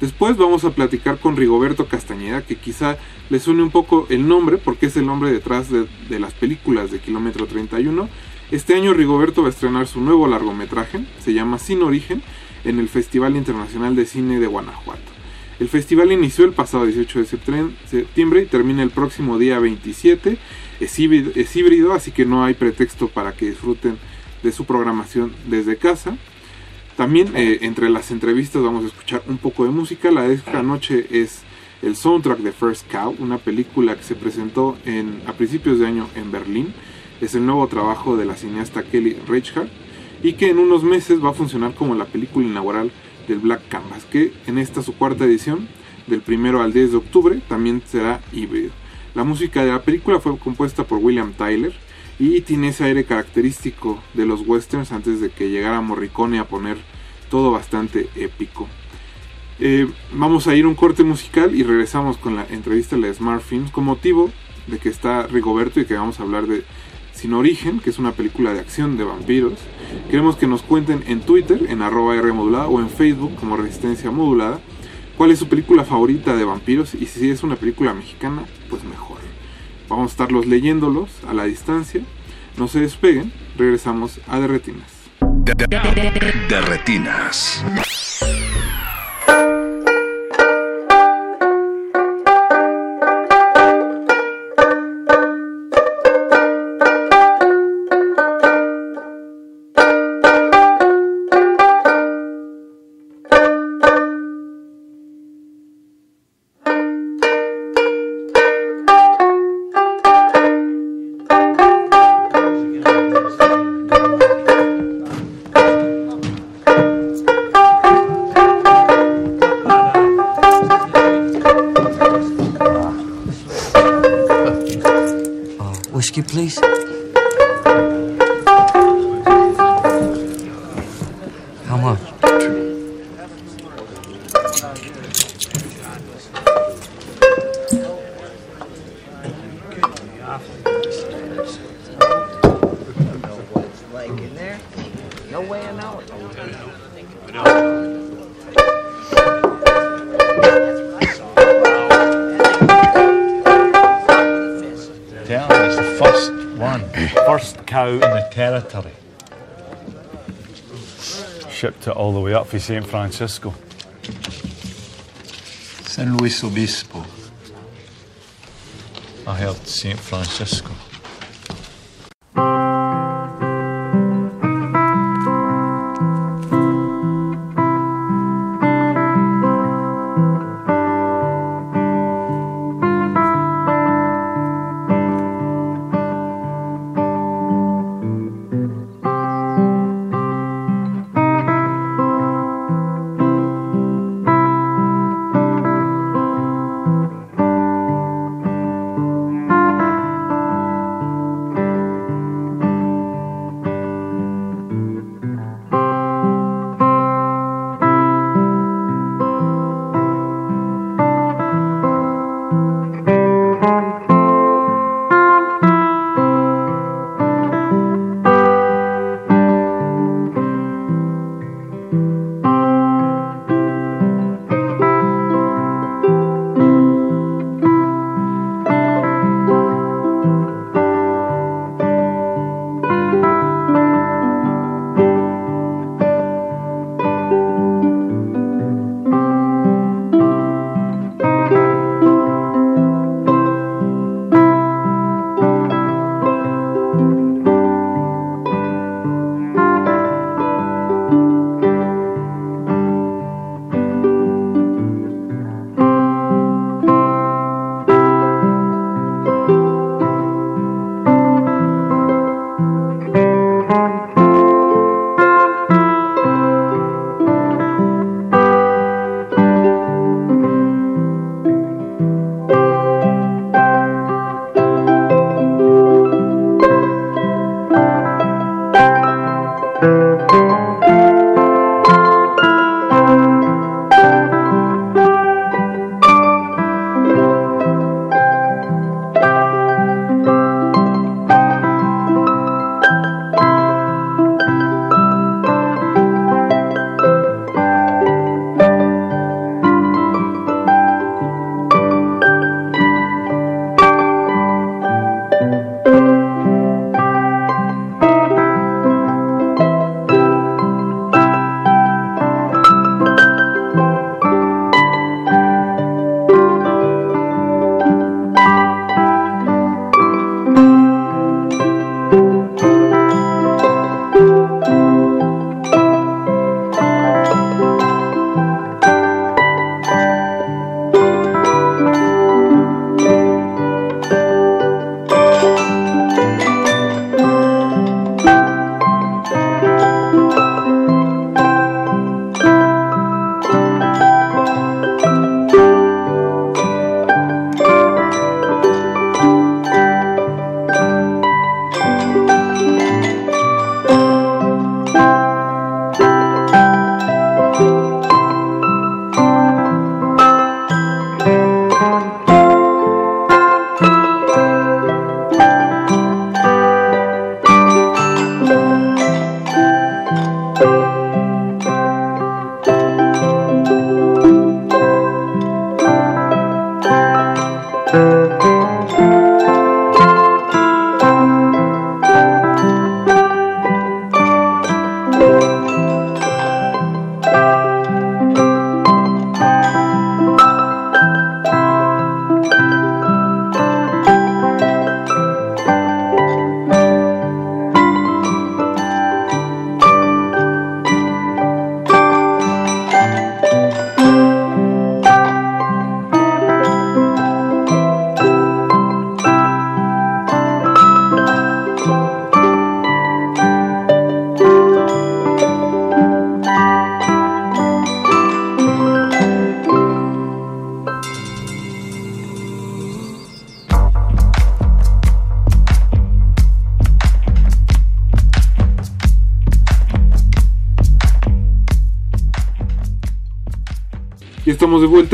Después vamos a platicar con Rigoberto Castañeda, que quizá les suene un poco el nombre, porque es el nombre detrás de, de las películas de Kilómetro 31. Este año Rigoberto va a estrenar su nuevo largometraje, se llama Sin Origen, en el Festival Internacional de Cine de Guanajuato. El festival inició el pasado 18 de septiembre y termina el próximo día 27. Es híbrido, así que no hay pretexto para que disfruten de su programación desde casa. También eh, entre las entrevistas vamos a escuchar un poco de música. La de esta noche es el soundtrack de First Cow, una película que se presentó en, a principios de año en Berlín. Es el nuevo trabajo de la cineasta Kelly Reichardt y que en unos meses va a funcionar como la película inaugural del Black Canvas, que en esta su cuarta edición, del primero al 10 de octubre, también será híbrido. La música de la película fue compuesta por William Tyler y tiene ese aire característico de los westerns antes de que llegara Morricone a poner todo bastante épico. Eh, vamos a ir un corte musical y regresamos con la entrevista de la Smart Films con motivo de que está Rigoberto y que vamos a hablar de Sin Origen, que es una película de acción de vampiros. Queremos que nos cuenten en Twitter, en arroba R modulada o en Facebook como Resistencia Modulada, cuál es su película favorita de vampiros y si es una película mexicana, pues mejor. Vamos a estarlos leyéndolos a la distancia. No se despeguen, regresamos a Derretinas. De. Shipped it all the way up from St. Francisco. San Luis Obispo. I heard St. Francisco.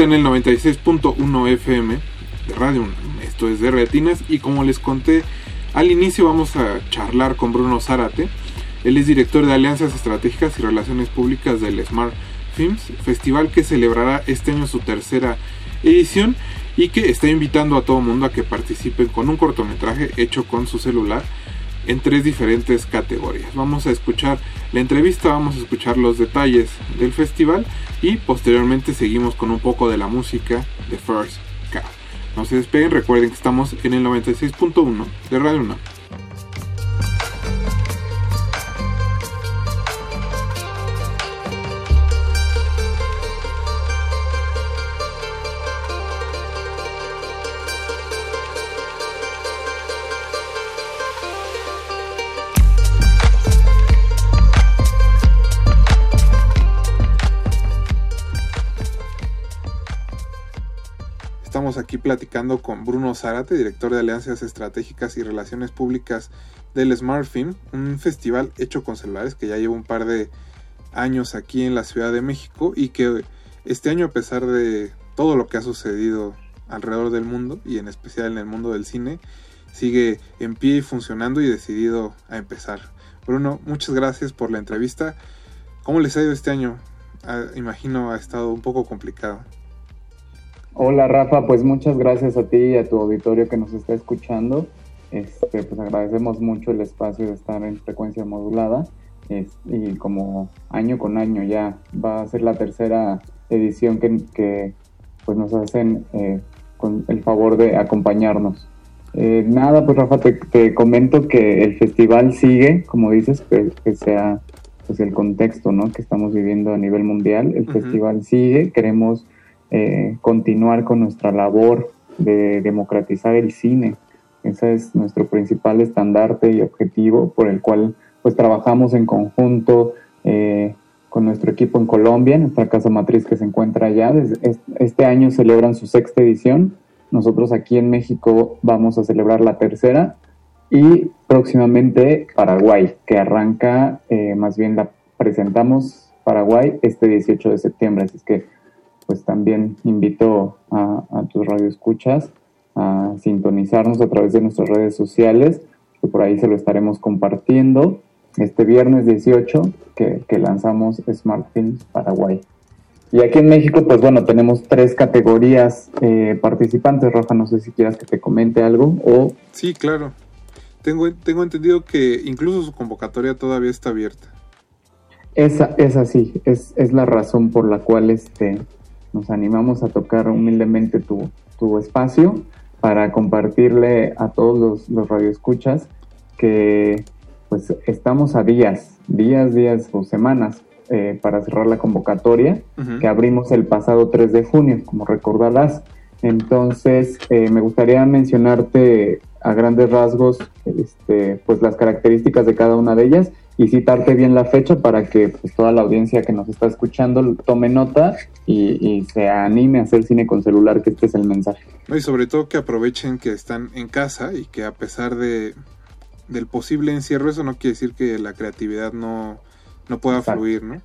En el 96.1 FM de Radio. Esto es de Retinas y como les conté al inicio vamos a charlar con Bruno Zárate. Él es director de Alianzas Estratégicas y Relaciones Públicas del Smart Films, festival que celebrará este año su tercera edición y que está invitando a todo mundo a que participen con un cortometraje hecho con su celular en tres diferentes categorías. Vamos a escuchar la entrevista, vamos a escuchar los detalles del festival y posteriormente seguimos con un poco de la música de First Cow. No se despeguen, recuerden que estamos en el 96.1 de Radio 1. Platicando con Bruno Zárate, director de Alianzas Estratégicas y Relaciones Públicas del Smart Film, un festival hecho con celulares que ya lleva un par de años aquí en la Ciudad de México y que este año a pesar de todo lo que ha sucedido alrededor del mundo y en especial en el mundo del cine, sigue en pie y funcionando y decidido a empezar. Bruno, muchas gracias por la entrevista. ¿Cómo les ha ido este año? Ah, imagino ha estado un poco complicado. Hola Rafa, pues muchas gracias a ti y a tu auditorio que nos está escuchando. Este, pues agradecemos mucho el espacio de estar en frecuencia modulada es- y como año con año ya va a ser la tercera edición que, que, pues nos hacen eh, con el favor de acompañarnos. Eh, nada, pues Rafa, te, te comento que el festival sigue, como dices, que, que sea pues el contexto ¿no? que estamos viviendo a nivel mundial. El Ujú. festival sigue, queremos eh, continuar con nuestra labor de democratizar el cine. Ese es nuestro principal estandarte y objetivo por el cual pues trabajamos en conjunto eh, con nuestro equipo en Colombia, nuestra casa matriz que se encuentra allá. Este año celebran su sexta edición. Nosotros aquí en México vamos a celebrar la tercera y próximamente Paraguay, que arranca, eh, más bien la presentamos Paraguay este 18 de septiembre. Así es que pues también invito a, a tus radioescuchas a sintonizarnos a través de nuestras redes sociales, que por ahí se lo estaremos compartiendo este viernes 18 que, que lanzamos Smart Films Paraguay. Y aquí en México, pues bueno, tenemos tres categorías eh, participantes. Rafa, no sé si quieras que te comente algo o Sí, claro. Tengo, tengo entendido que incluso su convocatoria todavía está abierta. Esa, es así, es, es la razón por la cual este, nos animamos a tocar humildemente tu, tu espacio para compartirle a todos los, los radioescuchas que pues estamos a días, días, días o semanas eh, para cerrar la convocatoria que abrimos el pasado 3 de junio, como recordarás. Entonces, eh, me gustaría mencionarte a grandes rasgos este, pues las características de cada una de ellas y citarte bien la fecha para que pues, toda la audiencia que nos está escuchando tome nota y, y se anime a hacer cine con celular, que este es el mensaje. Y sobre todo que aprovechen que están en casa y que a pesar de del posible encierro, eso no quiere decir que la creatividad no, no pueda Exacto. fluir, ¿no?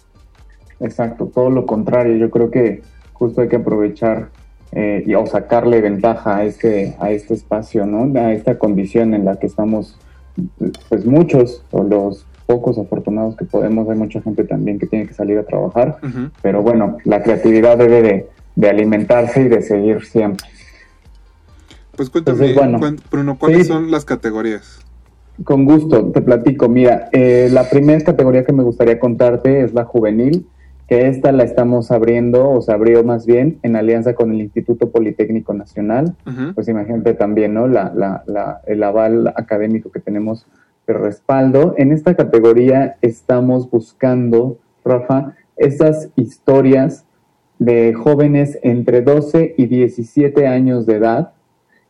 Exacto, todo lo contrario, yo creo que justo hay que aprovechar eh, y, o sacarle ventaja a este, a este espacio, ¿no? A esta condición en la que estamos, pues muchos, o los pocos afortunados que podemos, hay mucha gente también que tiene que salir a trabajar, pero bueno, la creatividad debe de, de alimentarse y de seguir siempre. Pues cuéntame, Entonces, bueno, cuen- Bruno, ¿cuáles sí. son las categorías? Con gusto, te platico. Mira, eh, la primera categoría que me gustaría contarte es la juvenil, que esta la estamos abriendo, o se abrió más bien, en alianza con el Instituto Politécnico Nacional. Pues imagínate también, ¿no? La, la, la, el aval académico que tenemos respaldo. En esta categoría estamos buscando, Rafa, esas historias de jóvenes entre 12 y 17 años de edad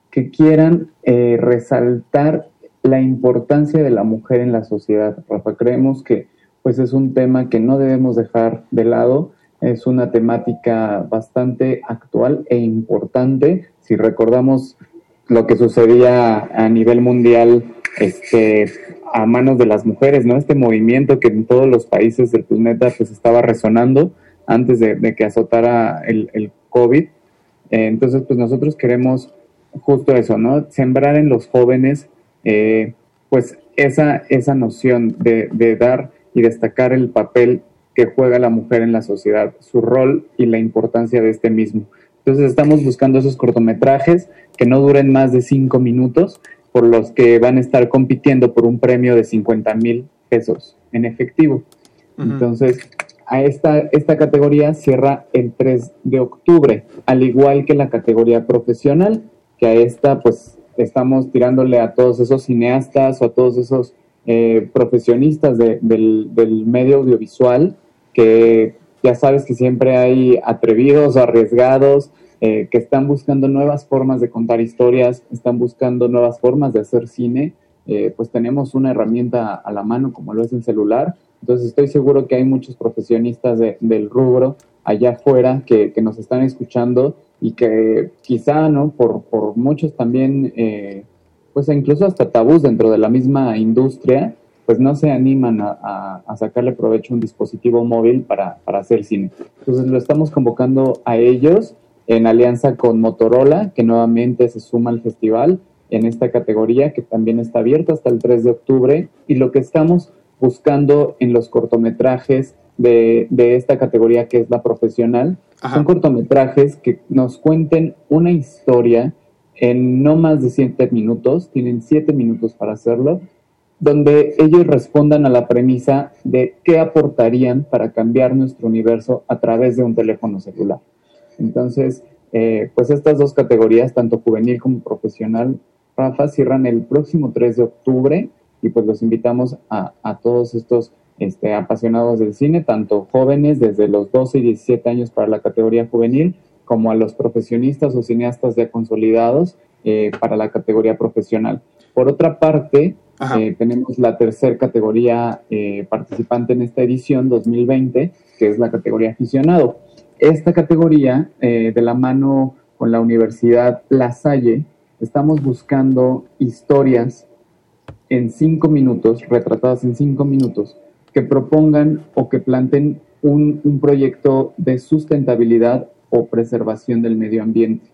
que quieran eh, resaltar la importancia de la mujer en la sociedad. Rafa, creemos que pues es un tema que no debemos dejar de lado, es una temática bastante actual e importante. Si recordamos lo que sucedía a nivel mundial este, a manos de las mujeres, ¿no? Este movimiento que en todos los países del planeta pues estaba resonando antes de, que azotara el, el COVID. Eh, entonces, pues nosotros queremos justo eso, ¿no? Sembrar en los jóvenes, eh, pues esa, esa noción de, de dar y destacar el papel que juega la mujer en la sociedad, su rol y la importancia de este mismo. Entonces estamos buscando esos cortometrajes que no duren más de cinco minutos, por los que van a estar compitiendo por un premio de 50 mil pesos en efectivo. Entonces, a esta, esta categoría cierra el 3 de octubre, al igual que la categoría profesional, que a esta pues estamos tirándole a todos esos cineastas o a todos esos eh, profesionistas de- del, del medio audiovisual, que ya sabes que siempre hay atrevidos arriesgados, eh, que están buscando nuevas formas de contar historias, están buscando nuevas formas de hacer cine, eh, pues tenemos una herramienta a la mano como lo es el celular. Entonces estoy seguro que hay muchos profesionistas de- del rubro allá afuera que, nos están escuchando y que quizá, ¿no? Por, muchos también, eh, pues incluso hasta tabús dentro de la misma industria, pues no se animan a sacarle provecho a un dispositivo móvil para, para hacer cine. Entonces lo estamos convocando a ellos en alianza con Motorola, que nuevamente se suma al festival en esta categoría, que también está abierta hasta el 3 de octubre. Y lo que estamos buscando en los cortometrajes de, de esta categoría, que es la profesional, son cortometrajes que nos cuenten una historia en no más de 7 minutos, tienen 7 minutos para hacerlo, donde ellos respondan a la premisa de qué aportarían para cambiar nuestro universo a través de un teléfono celular. Entonces, eh, pues estas dos categorías, tanto juvenil como profesional, Rafa, cierran el próximo 3 de octubre y pues los invitamos a, a todos estos este, apasionados del cine, tanto jóvenes desde los 12 y 17 años para la categoría juvenil, como a los profesionistas o cineastas ya consolidados eh, para la categoría profesional. Por otra parte, eh, tenemos la tercera categoría eh, participante en esta edición 2020, que es la categoría aficionado. Esta categoría, eh, de la mano con la Universidad La Salle, estamos buscando historias en cinco minutos, retratadas en cinco minutos, que propongan o que planten un, un proyecto de sustentabilidad o preservación del medio ambiente.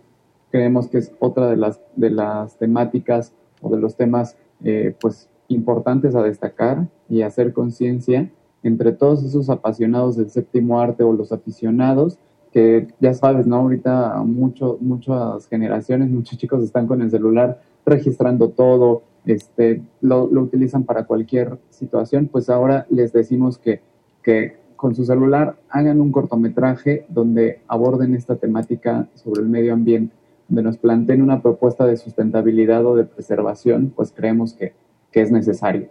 Creemos que es otra de las, de las temáticas o de los temas eh, pues, importantes a destacar y hacer conciencia entre todos esos apasionados del séptimo arte o los aficionados que ya sabes, ¿no? Ahorita mucho, muchas generaciones, muchos chicos están con el celular registrando todo, este, lo, lo utilizan para cualquier situación, pues ahora les decimos que, que con su celular hagan un cortometraje donde aborden esta temática sobre el medio ambiente, donde nos planteen una propuesta de sustentabilidad o de preservación, pues creemos que, que es necesario.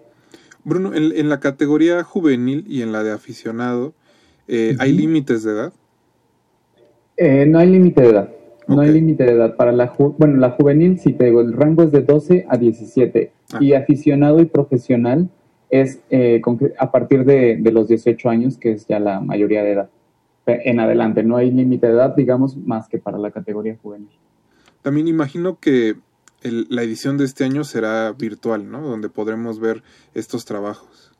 Bruno, en, en la categoría juvenil y en la de aficionado, eh, ¿hay límites de edad? Eh, no hay límite de edad. No hay límite de edad. Para la ju- bueno, la juvenil, sí te digo, el rango es de 12 a 17. Y aficionado y profesional es eh, a partir de, de los 18 años, que es ya la mayoría de edad. En adelante, no hay límite de edad, digamos, más que para la categoría juvenil. También imagino que el- la edición de este año será virtual, ¿no? Donde podremos ver estos trabajos.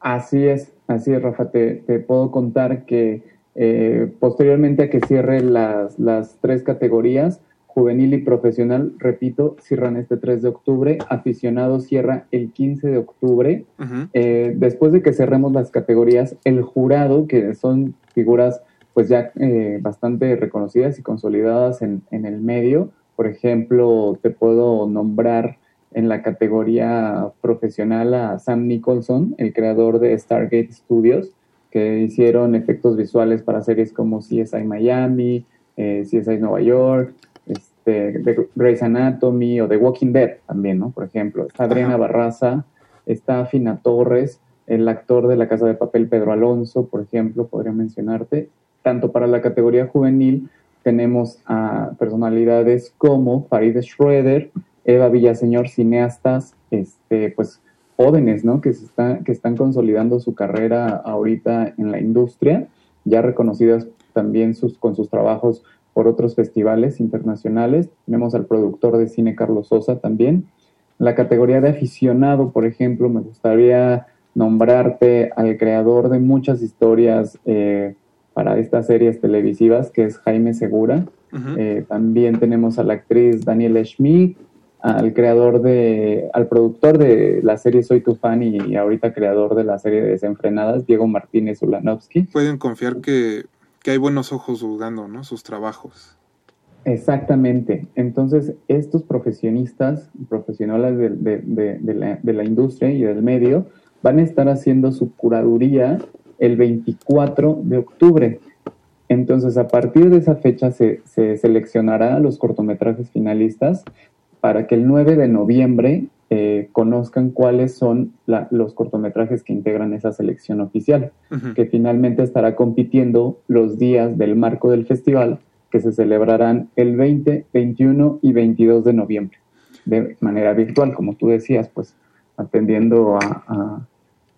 Así es, así es, Rafa. Te, te puedo contar que eh, posteriormente a que cierre las, las tres categorías, juvenil y profesional, repito, cierran este 3 de octubre, aficionado cierra el 15 de octubre. Eh, después de que cerremos las categorías, el jurado, que son figuras pues ya eh, bastante reconocidas y consolidadas en, en el medio, por ejemplo, te puedo nombrar en la categoría profesional a Sam Nicholson, el creador de Stargate Studios, que hicieron efectos visuales para series como CSI Miami, eh, CSI Nueva York, este, de Grey's Anatomy o The Walking Dead también, ¿no? Por ejemplo, está Adriana Barraza, está Fina Torres, el actor de La Casa de Papel Pedro Alonso, por ejemplo, podría mencionarte. Tanto para la categoría juvenil tenemos a personalidades como Farid Schroeder, Eva Villaseñor, cineastas, este, pues jóvenes, ¿no? Que, se está, que están consolidando su carrera ahorita en la industria, ya reconocidas también sus, con sus trabajos por otros festivales internacionales. Tenemos al productor de cine Carlos Sosa también. La categoría de aficionado, por ejemplo, me gustaría nombrarte al creador de muchas historias eh, para estas series televisivas, que es Jaime Segura. Eh, también tenemos a la actriz Daniela Schmidt, al creador de, al productor de la serie Soy tu fan y, ahorita creador de la serie Desenfrenadas, Diego Martínez Ulanovsky. Pueden confiar que, que hay buenos ojos juzgando, ¿no? Sus trabajos. Exactamente. Entonces, estos profesionistas, profesionales de, de, de, la, de, la, industria y del medio, van a estar haciendo su curaduría el 24 de octubre. Entonces, a partir de esa fecha se, se seleccionará los cortometrajes finalistas para que el 9 de noviembre eh, conozcan cuáles son la, los cortometrajes que integran esa selección oficial, que finalmente estará compitiendo los días del marco del festival que se celebrarán el 20, 21 y 22 de noviembre, de manera virtual, como tú decías, pues atendiendo a, a,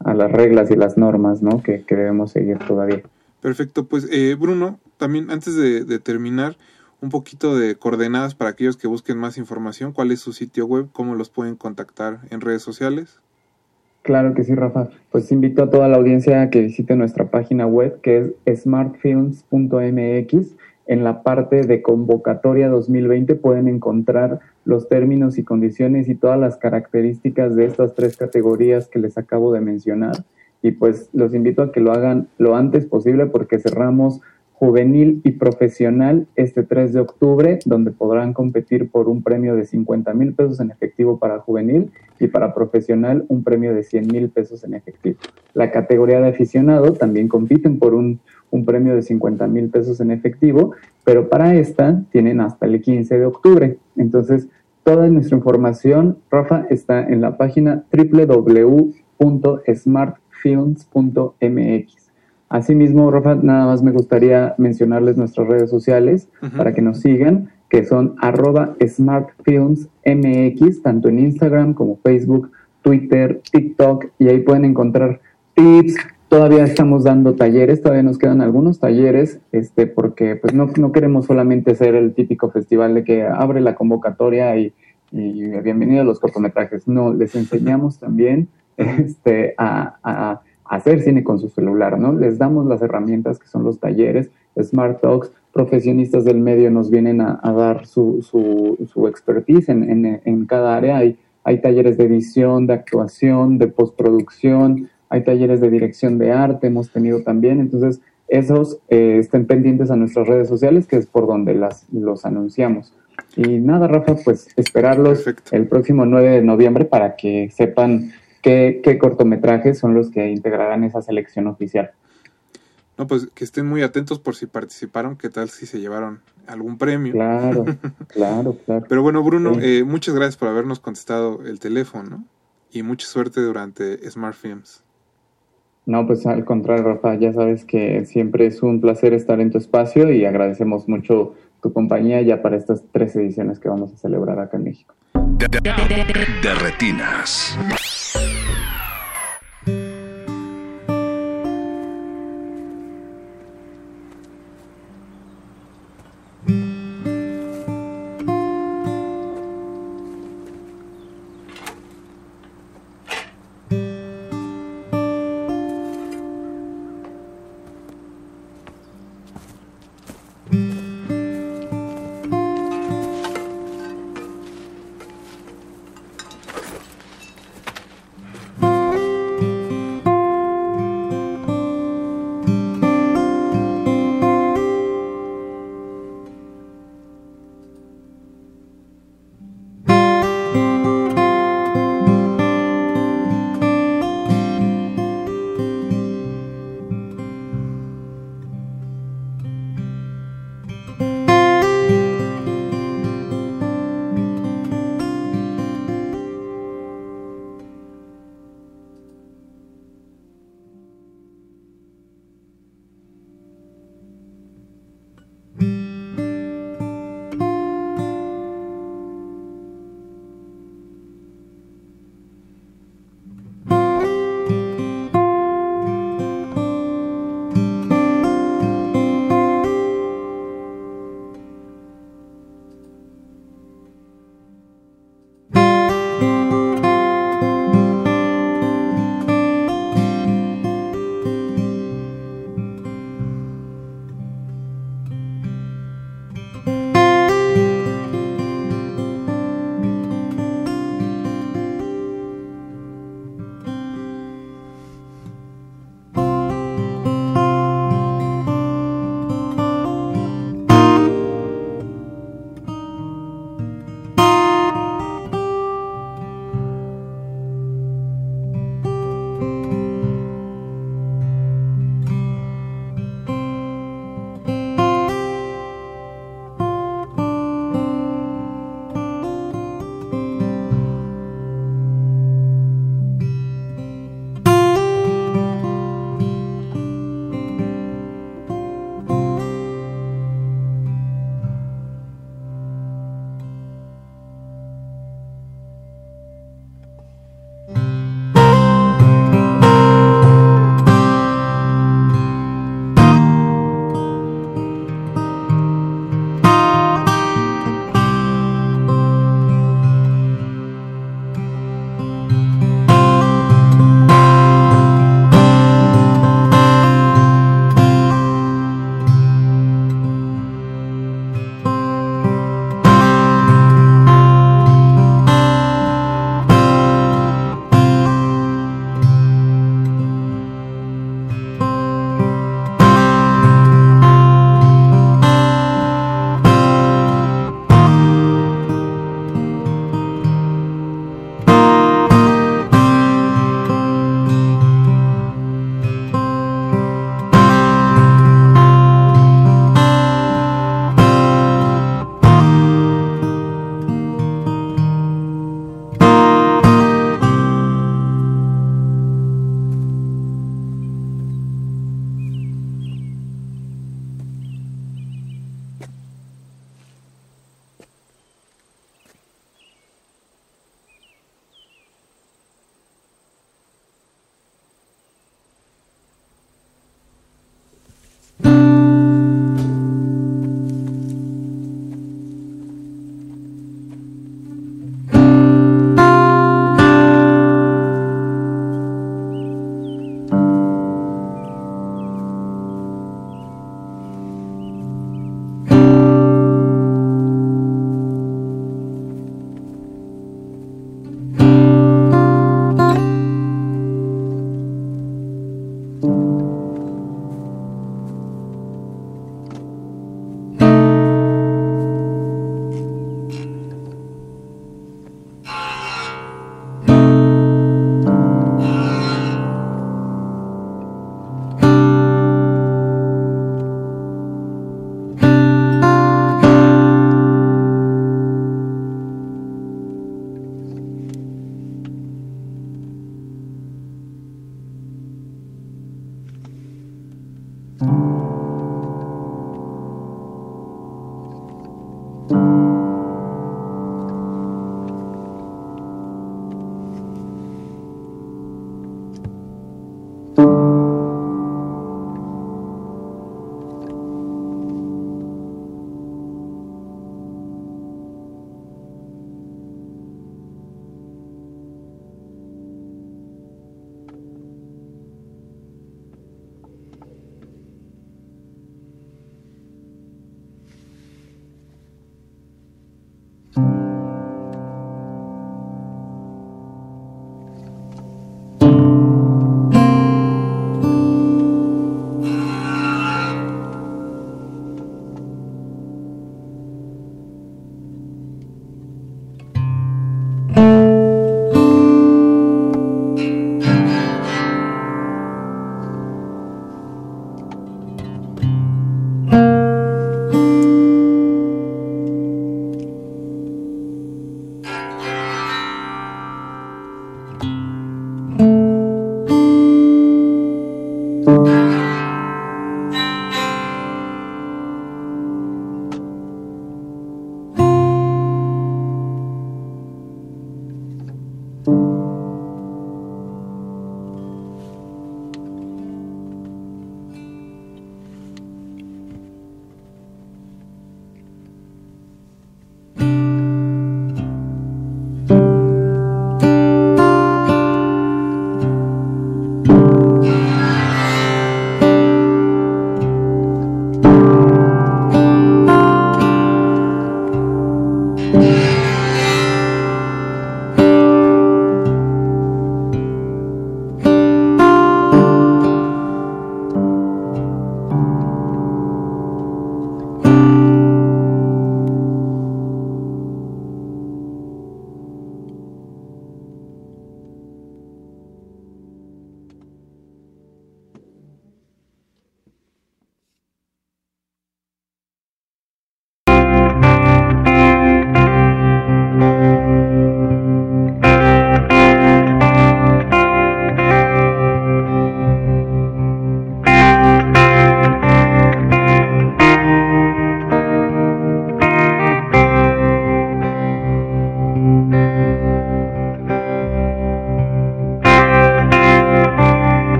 a las reglas y las normas ¿no? que, que debemos seguir todavía. Perfecto, pues eh, Bruno, también antes de, de, terminar, un poquito de coordenadas para aquellos que busquen más información, cuál es su sitio web, cómo los pueden contactar en redes sociales. Claro que sí, Rafa. Pues invito a toda la audiencia a que visite nuestra página web que es smartfilms.mx. En la parte de convocatoria 2020 pueden encontrar los términos y condiciones y todas las características de estas tres categorías que les acabo de mencionar. Y pues los invito a que lo hagan lo antes posible porque cerramos juvenil y profesional este 3 de octubre, donde podrán competir por un premio de 50 mil pesos en efectivo para juvenil y para profesional un premio de 100 mil pesos en efectivo. La categoría de aficionado también compiten por un, un premio de 50 mil pesos en efectivo, pero para esta tienen hasta el 15 de octubre. Entonces, toda nuestra información, Rafa, está en la página www.smartfilms.mx. Asimismo, Rafa, nada más me gustaría mencionarles nuestras redes sociales uh -huh. para que nos sigan, que son arroba smartfilmsmx, tanto en Instagram como Facebook, Twitter, TikTok, y ahí pueden encontrar tips. Todavía estamos dando talleres, todavía nos quedan algunos talleres, este, porque pues no, no queremos solamente ser el típico festival de que abre la convocatoria y, y bienvenido a los cortometrajes. No, les enseñamos también este, a, a hacer cine con su celular, ¿no? Les damos las herramientas que son los talleres, Smart Talks, profesionistas del medio nos vienen a, a dar su, su, su expertise en, en, en, cada área. Hay, hay talleres de edición, de actuación, de postproducción, hay talleres de dirección de arte, hemos tenido también. Entonces, esos eh, estén pendientes a nuestras redes sociales, que es por donde las, los anunciamos. Y nada, Rafa, pues esperarlos Perfecto. el próximo 9 de noviembre para que sepan qué, qué cortometrajes son los que integrarán esa selección oficial. No, pues que estén muy atentos por si participaron, qué tal si se llevaron algún premio. Claro, [LAUGHS] claro, claro. Pero bueno, Bruno, sí. eh, muchas gracias por habernos contestado el teléfono y mucha suerte durante Smart Films. No, pues al contrario, Rafa, ya sabes que siempre es un placer estar en tu espacio y agradecemos mucho tu compañía ya para estas tres ediciones que vamos a celebrar acá en México.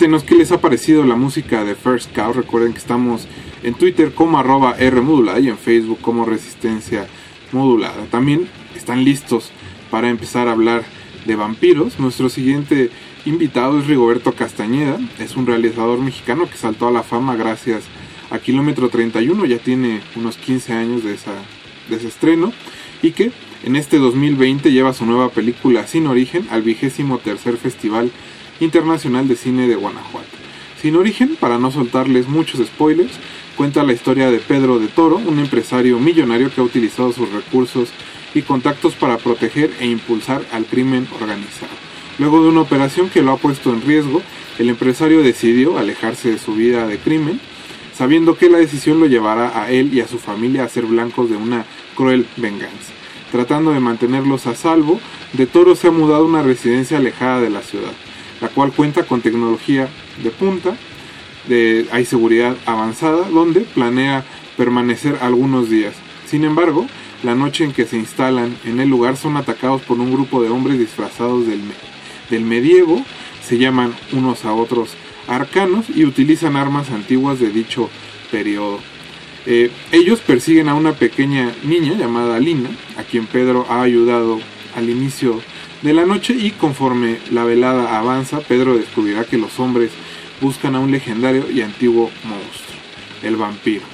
Cuéntenos qué les ha parecido la música de First Cow. Recuerden que estamos en Twitter como arroba R modulada y en Facebook como Resistencia Modulada. También están listos para empezar a hablar de vampiros. Nuestro siguiente invitado es Rigoberto Castañeda. Es un realizador mexicano que saltó a la fama gracias a Kilómetro 31. Ya tiene unos 15 años de, de ese estreno. Y que en este 2020 lleva su nueva película Sin Origen al vigésimo tercer Festival Internacional de Cine de Guanajuato. Sin Origen, para no soltarles muchos spoilers, cuenta la historia de Pedro de Toro, un empresario millonario que ha utilizado sus recursos y contactos para proteger e impulsar al crimen organizado. Luego de una operación que lo ha puesto en riesgo, el empresario decidió alejarse de su vida de crimen, sabiendo que la decisión lo llevará a él y a su familia a ser blancos de una cruel venganza. Tratando de mantenerlos a salvo, De Toro se ha mudado a una residencia alejada de la ciudad, la cual cuenta con tecnología de punta, hay seguridad avanzada, donde planea permanecer algunos días. Sin embargo, la noche en que se instalan en el lugar son atacados por un grupo de hombres disfrazados del, del medievo, se llaman unos a otros arcanos y utilizan armas antiguas de dicho periodo. Eh, ellos persiguen a una pequeña niña llamada Lina, a quien Pedro ha ayudado al inicio de la noche y conforme la velada avanza, Pedro descubrirá que los hombres buscan a un legendario y antiguo monstruo, el vampiro.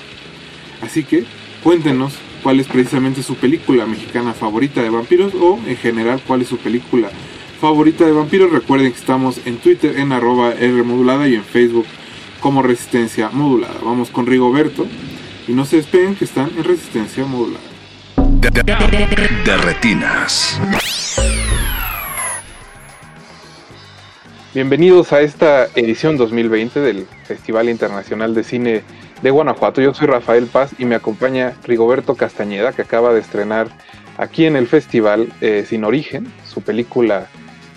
Así que cuéntenos cuál es precisamente su película mexicana favorita de vampiros o en general cuál es su película favorita de vampiros. Recuerden que estamos en Twitter en arroba R modulada y en Facebook como Resistencia Modulada. Vamos con Rigoberto y no se despeguen que están en Resistencia Modulada. De retinas. Bienvenidos a esta edición 2020 del Festival Internacional de Cine de Guanajuato. Yo soy Rafael Paz y me acompaña Rigoberto Castañeda, que acaba de estrenar aquí en el festival eh, Sin Origen, su película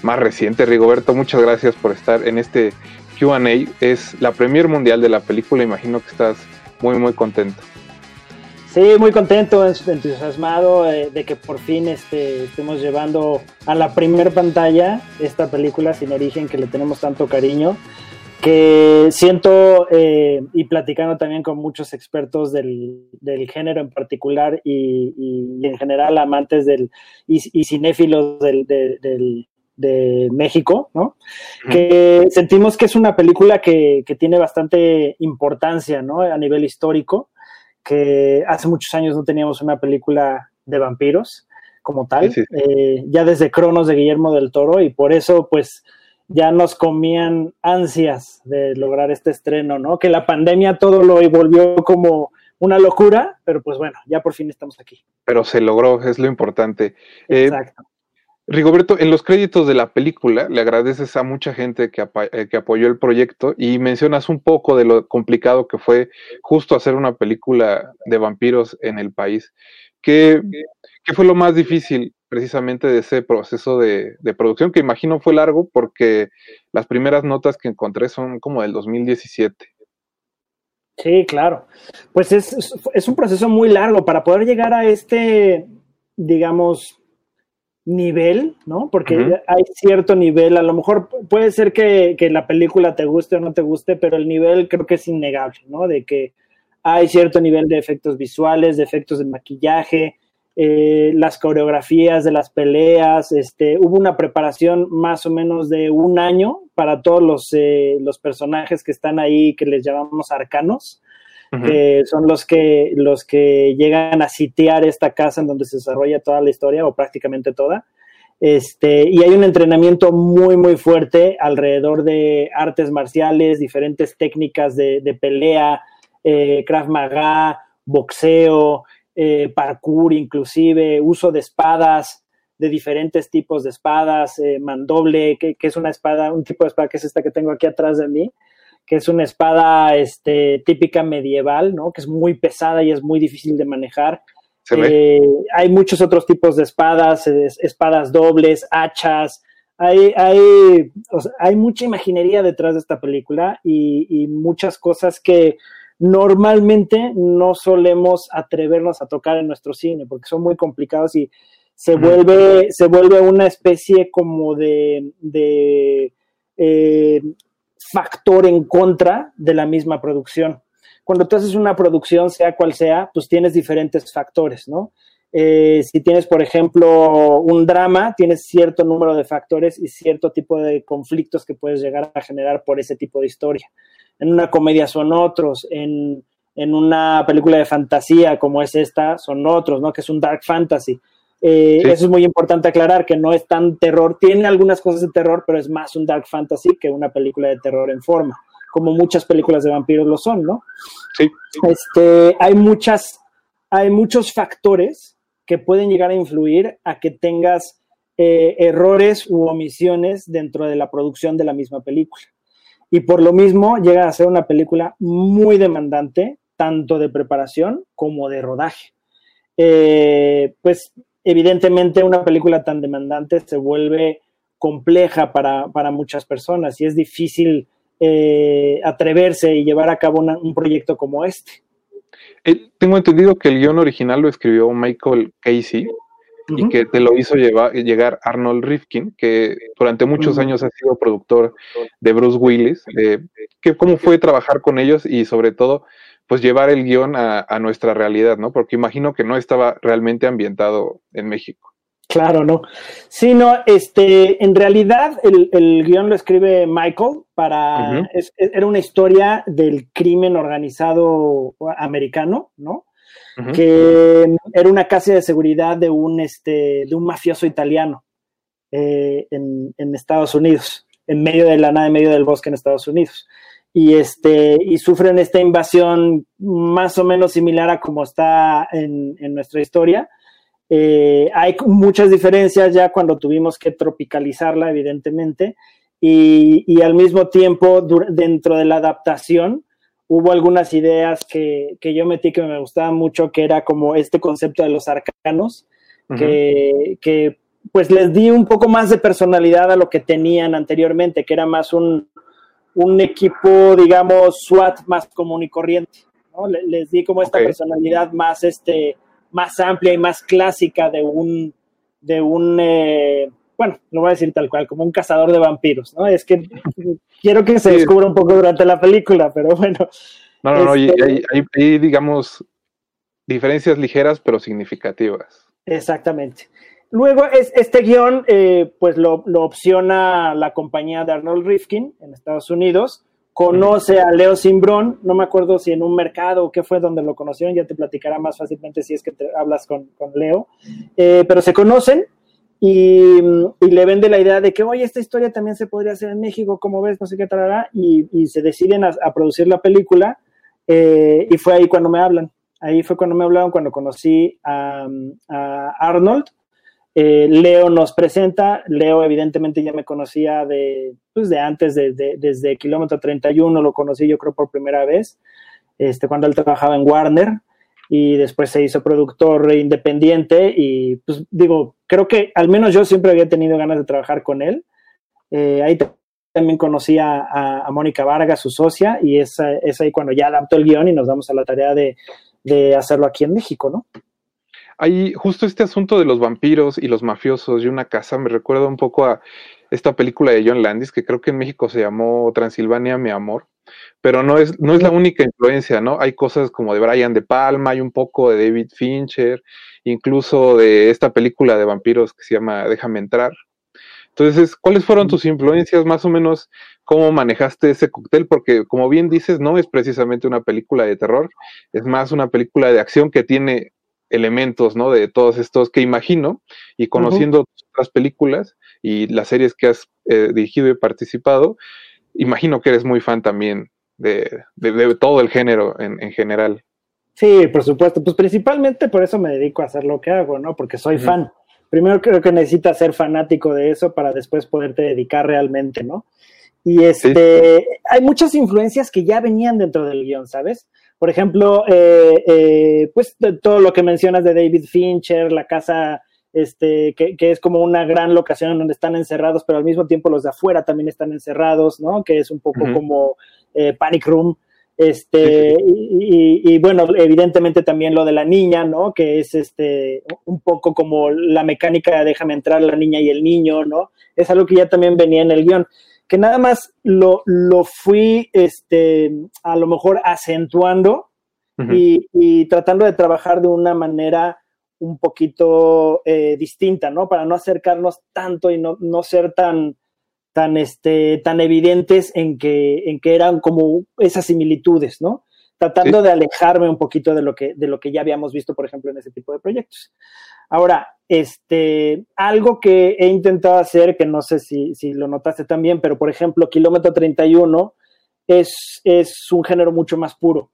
más reciente. Rigoberto, muchas gracias por estar en este QA. Es la premier mundial de la película, imagino que estás muy, muy contento. Sí, muy contento, entusiasmado eh, de que por fin este, estemos llevando a la primer pantalla esta película sin origen que le tenemos tanto cariño, que siento eh, y platicando también con muchos expertos del, del género en particular y, y, en general amantes del, y, y cinéfilos del, del, de México, ¿no? Que sentimos que es una película que, que, tiene bastante importancia, ¿no? A nivel histórico que hace muchos años no teníamos una película de vampiros como tal, sí, sí. Eh, ya desde Cronos de Guillermo del Toro, y por eso pues ya nos comían ansias de lograr este estreno, ¿no? Que la pandemia todo lo volvió como una locura, pero pues bueno, ya por fin estamos aquí. Pero se logró, es lo importante. Exacto. Eh, Rigoberto, en los créditos de la película le agradeces a mucha gente que, eh, que, apoyó el proyecto y mencionas un poco de lo complicado que fue justo hacer una película de vampiros en el país. ¿Qué, fue lo más difícil precisamente de ese proceso de, producción? Que imagino fue largo porque las primeras notas que encontré son como del 2017. Sí, claro. Pues es, es un proceso muy largo para poder llegar a este, digamos, nivel, ¿no? Porque uh -huh. hay cierto nivel, a lo mejor puede ser que, que, la película te guste o no te guste, pero el nivel creo que es innegable, ¿no? De que hay cierto nivel de efectos visuales, de efectos de maquillaje, eh, las coreografías de las peleas, este, hubo una preparación más o menos de un año para todos los, eh, los personajes que están ahí, que les llamamos arcanos, Que son los que, los que llegan a sitiar esta casa en donde se desarrolla toda la historia o prácticamente toda. Este, y hay un entrenamiento muy, muy fuerte alrededor de artes marciales, diferentes técnicas de, de pelea, eh, Krav Maga, boxeo, eh, parkour inclusive, uso de espadas, de diferentes tipos de espadas, eh, mandoble, que, que, es una espada, un tipo de espada que es esta que tengo aquí atrás de mí, que es una espada este, típica medieval, ¿no? Que es muy pesada y es muy difícil de manejar. Eh, hay muchos otros tipos de espadas, es, espadas dobles, hachas. Hay, hay, o sea, hay, mucha imaginería detrás de esta película y, y, muchas cosas que normalmente no solemos atrevernos a tocar en nuestro cine porque son muy complicados y se vuelve, se vuelve una especie como de, de eh, factor en contra de la misma producción. Cuando tú haces una producción, sea cual sea, pues tienes diferentes factores, ¿no? Eh, si tienes, por ejemplo, un drama, tienes cierto número de factores y cierto tipo de conflictos que puedes llegar a generar por ese tipo de historia. En una comedia son otros, en, en una película de fantasía como es esta son otros, ¿no? Que es un dark fantasy. Eh, Sí. Eso es muy importante aclarar, que no es tan terror, tiene algunas cosas de terror, pero es más un dark fantasy que una película de terror en forma, como muchas películas de vampiros lo son, ¿no? Sí. Este, hay muchas, hay muchos factores que pueden llegar a influir a que tengas eh, errores u omisiones dentro de la producción de la misma película. Y por lo mismo llega a ser una película muy demandante, tanto de preparación como de rodaje. Eh, pues evidentemente una película tan demandante se vuelve compleja para, para muchas personas y es difícil eh, atreverse y llevar a cabo una- un proyecto como este. Eh, tengo entendido que el guion original lo escribió Michael Casey y que te lo hizo llevar, llegar Arnold Rifkin, que durante muchos años ha sido productor de Bruce Willis. eh, que ¿Cómo fue trabajar con ellos y sobre todo, pues llevar el guion a, a nuestra realidad, ¿no? Porque imagino que no estaba realmente ambientado en México. Claro, no. Sí, no, este, en realidad el, el guion lo escribe Michael para, es- era una historia del crimen organizado americano, ¿no? Que era una casa de seguridad de un, este, de un mafioso italiano eh, en, en Estados Unidos, en medio de la nada, en medio del bosque en Estados Unidos. Y, este, y sufren esta invasión más o menos similar a como está en, en nuestra historia. Eh, hay muchas diferencias ya cuando tuvimos que tropicalizarla, evidentemente, y, y al mismo tiempo, dentro de la adaptación, hubo algunas ideas que, que yo metí que me gustaban mucho, que era como este concepto de los arcanos, que, que pues les di un poco más de personalidad a lo que tenían anteriormente, que era más un, un equipo, digamos, SWAT más común y corriente. ¿no? Le- Les di como esta personalidad más, este, más amplia y más clásica de un, de un eh, bueno, lo voy a decir tal cual, como un cazador de vampiros, ¿no? Es que quiero que se Sí. descubra un poco durante la película, pero bueno. No, no, no, y Este- hay, hay- hay, digamos, diferencias ligeras pero significativas. Exactamente. Luego, es, este guion, eh, pues lo, opciona la compañía de Arnold Rifkin en Estados Unidos. Conoce a Leo Simbrón, no me acuerdo si en un mercado o qué fue donde lo conocieron, ya te platicará más fácilmente si es que te hablas con, con Leo. Eh, pero se conocen y, le vende la idea de que, oye, esta historia también se podría hacer en México, como ves, no sé qué tal, y, y se deciden a, producir la película. eh, y fue ahí cuando me hablan. Ahí fue cuando me hablaron, cuando conocí a Arnold. Eh, Leo nos presenta. Leo, evidentemente, ya me conocía de, pues, de antes, de, de- desde Kilómetro 31, lo conocí yo creo por primera vez, este, cuando él trabajaba en Warner y después se hizo productor independiente y pues digo, creo que al menos yo siempre había tenido ganas de trabajar con él. Eh, ahí también conocí a, Mónica Vargas, su socia, y es, es ahí cuando ya adaptó el guion y nos damos a la tarea de, de hacerlo aquí en México, ¿no? Hay justo este asunto de los vampiros y los mafiosos y una casa me recuerda un poco a esta película de John Landis que creo que en México se llamó Transilvania, mi amor, pero no es, no es la única influencia, ¿no? Hay cosas como de Brian De Palma, hay un poco de David Fincher, incluso de esta película de vampiros que se llama Déjame entrar. Entonces, ¿cuáles fueron tus influencias? Más o menos, ¿cómo manejaste ese cóctel? Porque, como bien dices, no es precisamente una película de terror, es más una película de acción que tiene elementos, ¿no? De todos estos que imagino, y conociendo otras películas y las series que has eh, dirigido y participado, imagino que eres muy fan también de, de- de todo el género en, en general. Sí, por supuesto. Pues principalmente por eso me dedico a hacer lo que hago, ¿no? Porque soy fan. Primero creo que necesitas ser fanático de eso para después poderte dedicar realmente, ¿no? Y este, hay muchas influencias que ya venían dentro del guion, ¿sabes? Por ejemplo, eh, eh, pues todo lo que mencionas de David Fincher, la casa, este, que, que es como una gran locación donde están encerrados, pero al mismo tiempo los de afuera también están encerrados, ¿no? Que es un poco como eh, Panic Room. Este, y, y- y, bueno, evidentemente también lo de la niña, ¿no? Que es este, un poco como la mecánica de déjame entrar la niña y el niño, ¿no? Es algo que ya también venía en el guion. Que nada más lo, lo fui, este, a lo mejor acentuando y, y tratando de trabajar de una manera un poquito eh, distinta, ¿no? Para no acercarnos tanto y no, no ser tan, tan, este, tan evidentes en que, en que eran como esas similitudes, ¿no? Tratando de alejarme un poquito de lo, que, de lo que ya habíamos visto, por ejemplo, en ese tipo de proyectos. Ahora, este, algo que he intentado hacer, que no sé si, si lo notaste también, pero por ejemplo, Kilómetro 31 es, es un género mucho más puro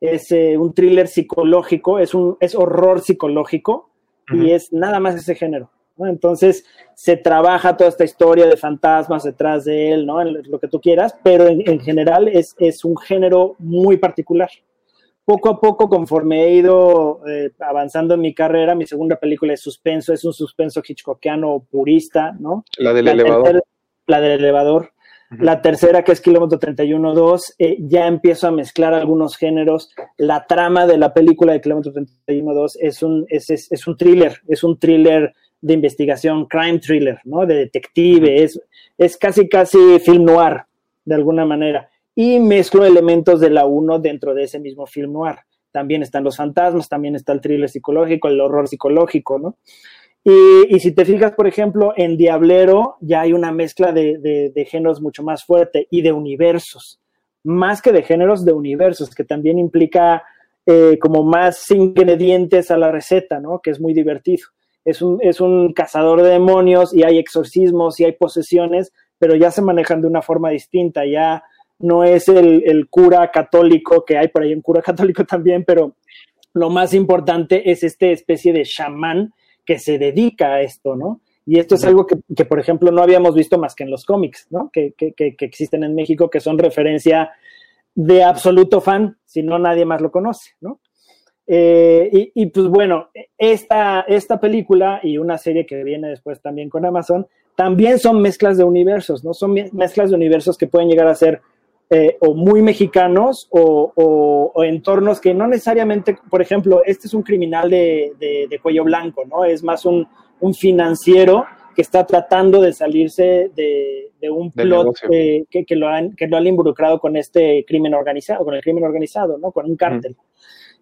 es eh, un thriller psicológico, es, un, es horror psicológico y es nada más ese género. ¿No? Entonces se trabaja toda esta historia de fantasmas detrás de él, ¿no? lo que tú quieras, pero en, general es, es, un género muy particular. Poco a poco, conforme he ido eh, avanzando en mi carrera, mi segunda película es suspenso, es un suspenso hitchcockiano purista, ¿no? La del elevador. la del elevador. La tercera, que es Kilómetro 31-2, eh, ya empiezo a mezclar algunos géneros. La trama de la película de Kilómetro 31-2 es un, es, es, es, un thriller, es un thriller de investigación, crime thriller, ¿no? De detective, es, es casi, casi film noir, de alguna manera. Y mezclo elementos de la 1 dentro de ese mismo film noir. También están los fantasmas, también está el thriller psicológico, el horror psicológico, ¿no? Y, si te fijas, por ejemplo, en Diablero ya hay una mezcla de, géneros mucho más fuerte y de universos, más que de géneros de universos, que también implica eh, como más ingredientes a la receta, ¿no? Que es muy divertido. Es un, es un cazador de demonios y hay exorcismos y hay posesiones, pero ya se manejan de una forma distinta, ya no es el, el cura católico, que hay por ahí un cura [LAUGHS] católico también, pero lo más importante es esta especie de chamán que se dedica a esto, ¿no? Y esto es algo que, que, por ejemplo, no habíamos visto más que en los cómics, ¿no? Que, que, que, existen en México, que son referencia de absoluto fan, si no nadie más lo conoce, ¿no? Eh, y, y, pues bueno, esta, esta película y una serie que viene después también con Amazon, también son mezclas de universos, ¿no? Son mezclas de universos que pueden llegar a ser eh, o muy mexicanos o, o, entornos que no necesariamente, por ejemplo, este es un criminal de, de, cuello blanco, ¿no? Es más un, un, financiero que está tratando de salirse de, de un plot que, que, lo han, que lo han involucrado con este crimen organizado, con el crimen organizado, ¿no? Con un cártel.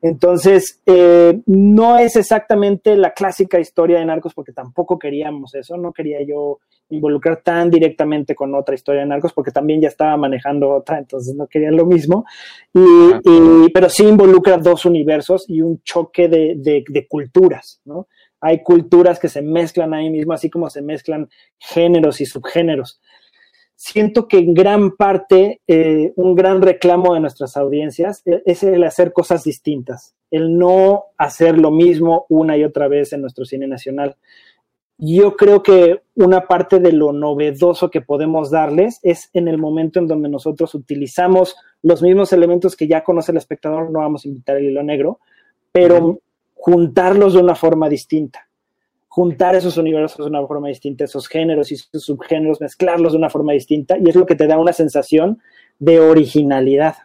Entonces, eh, no es exactamente la clásica historia de narcos porque tampoco queríamos eso, no quería yo involucrar tan directamente con otra historia de narcos porque también ya estaba manejando otra, entonces no quería lo mismo. Y, pero sí involucra dos universos y un choque de, de, de, culturas, ¿no? Hay culturas que se mezclan ahí mismo, así como se mezclan géneros y subgéneros siento que en gran parte eh, un gran reclamo de nuestras audiencias e, es el hacer cosas distintas, el no hacer lo mismo una y otra vez en nuestro cine nacional. Yo creo que una parte de lo novedoso que podemos darles es en el momento en donde nosotros utilizamos los mismos elementos que ya conoce el espectador, no vamos a invitar el hilo negro, pero juntarlos de una forma distinta juntar esos universos de una forma distinta, esos géneros y sus subgéneros, mezclarlos de una forma distinta, y es lo que te da una sensación de originalidad.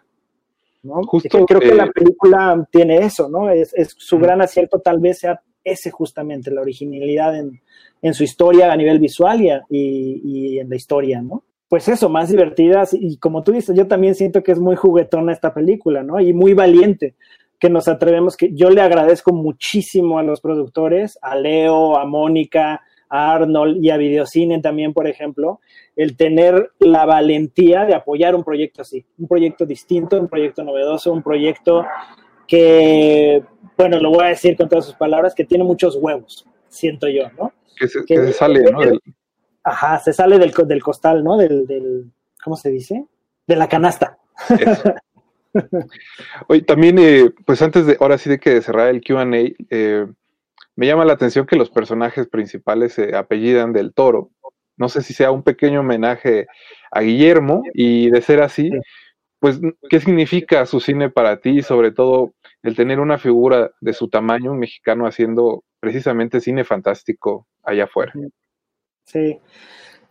¿no? Justo, creo que la película tiene eso, ¿no? Es, es su gran acierto, tal vez sea ese justamente, la originalidad en, en su historia a nivel visual y, y, y, en la historia, ¿no? Pues eso, más divertidas, y como tú dices, yo también siento que es muy juguetona esta película, ¿no? Y muy valiente que nos atrevemos, que yo le agradezco muchísimo a los productores, a Leo, a Mónica, a Arnold y a Videocine también, por ejemplo, el tener la valentía de apoyar un proyecto así, un proyecto distinto, un proyecto novedoso, un proyecto que, bueno, lo voy a decir con todas sus palabras, que tiene muchos huevos, siento yo, ¿no? Que se, que se sale, ¿no? Del... Ajá, se sale del, del costal, ¿no? Del, del, ¿cómo se dice? De la canasta. Oye, también, eh, pues antes de, ahora sí de que cerrar el QA, eh, me llama la atención que los personajes principales se apellidan del toro. No sé si sea un pequeño homenaje a Guillermo y de ser así, pues, ¿qué significa su cine para ti? Sobre todo el tener una figura de su tamaño, un mexicano haciendo precisamente cine fantástico allá afuera. Sí,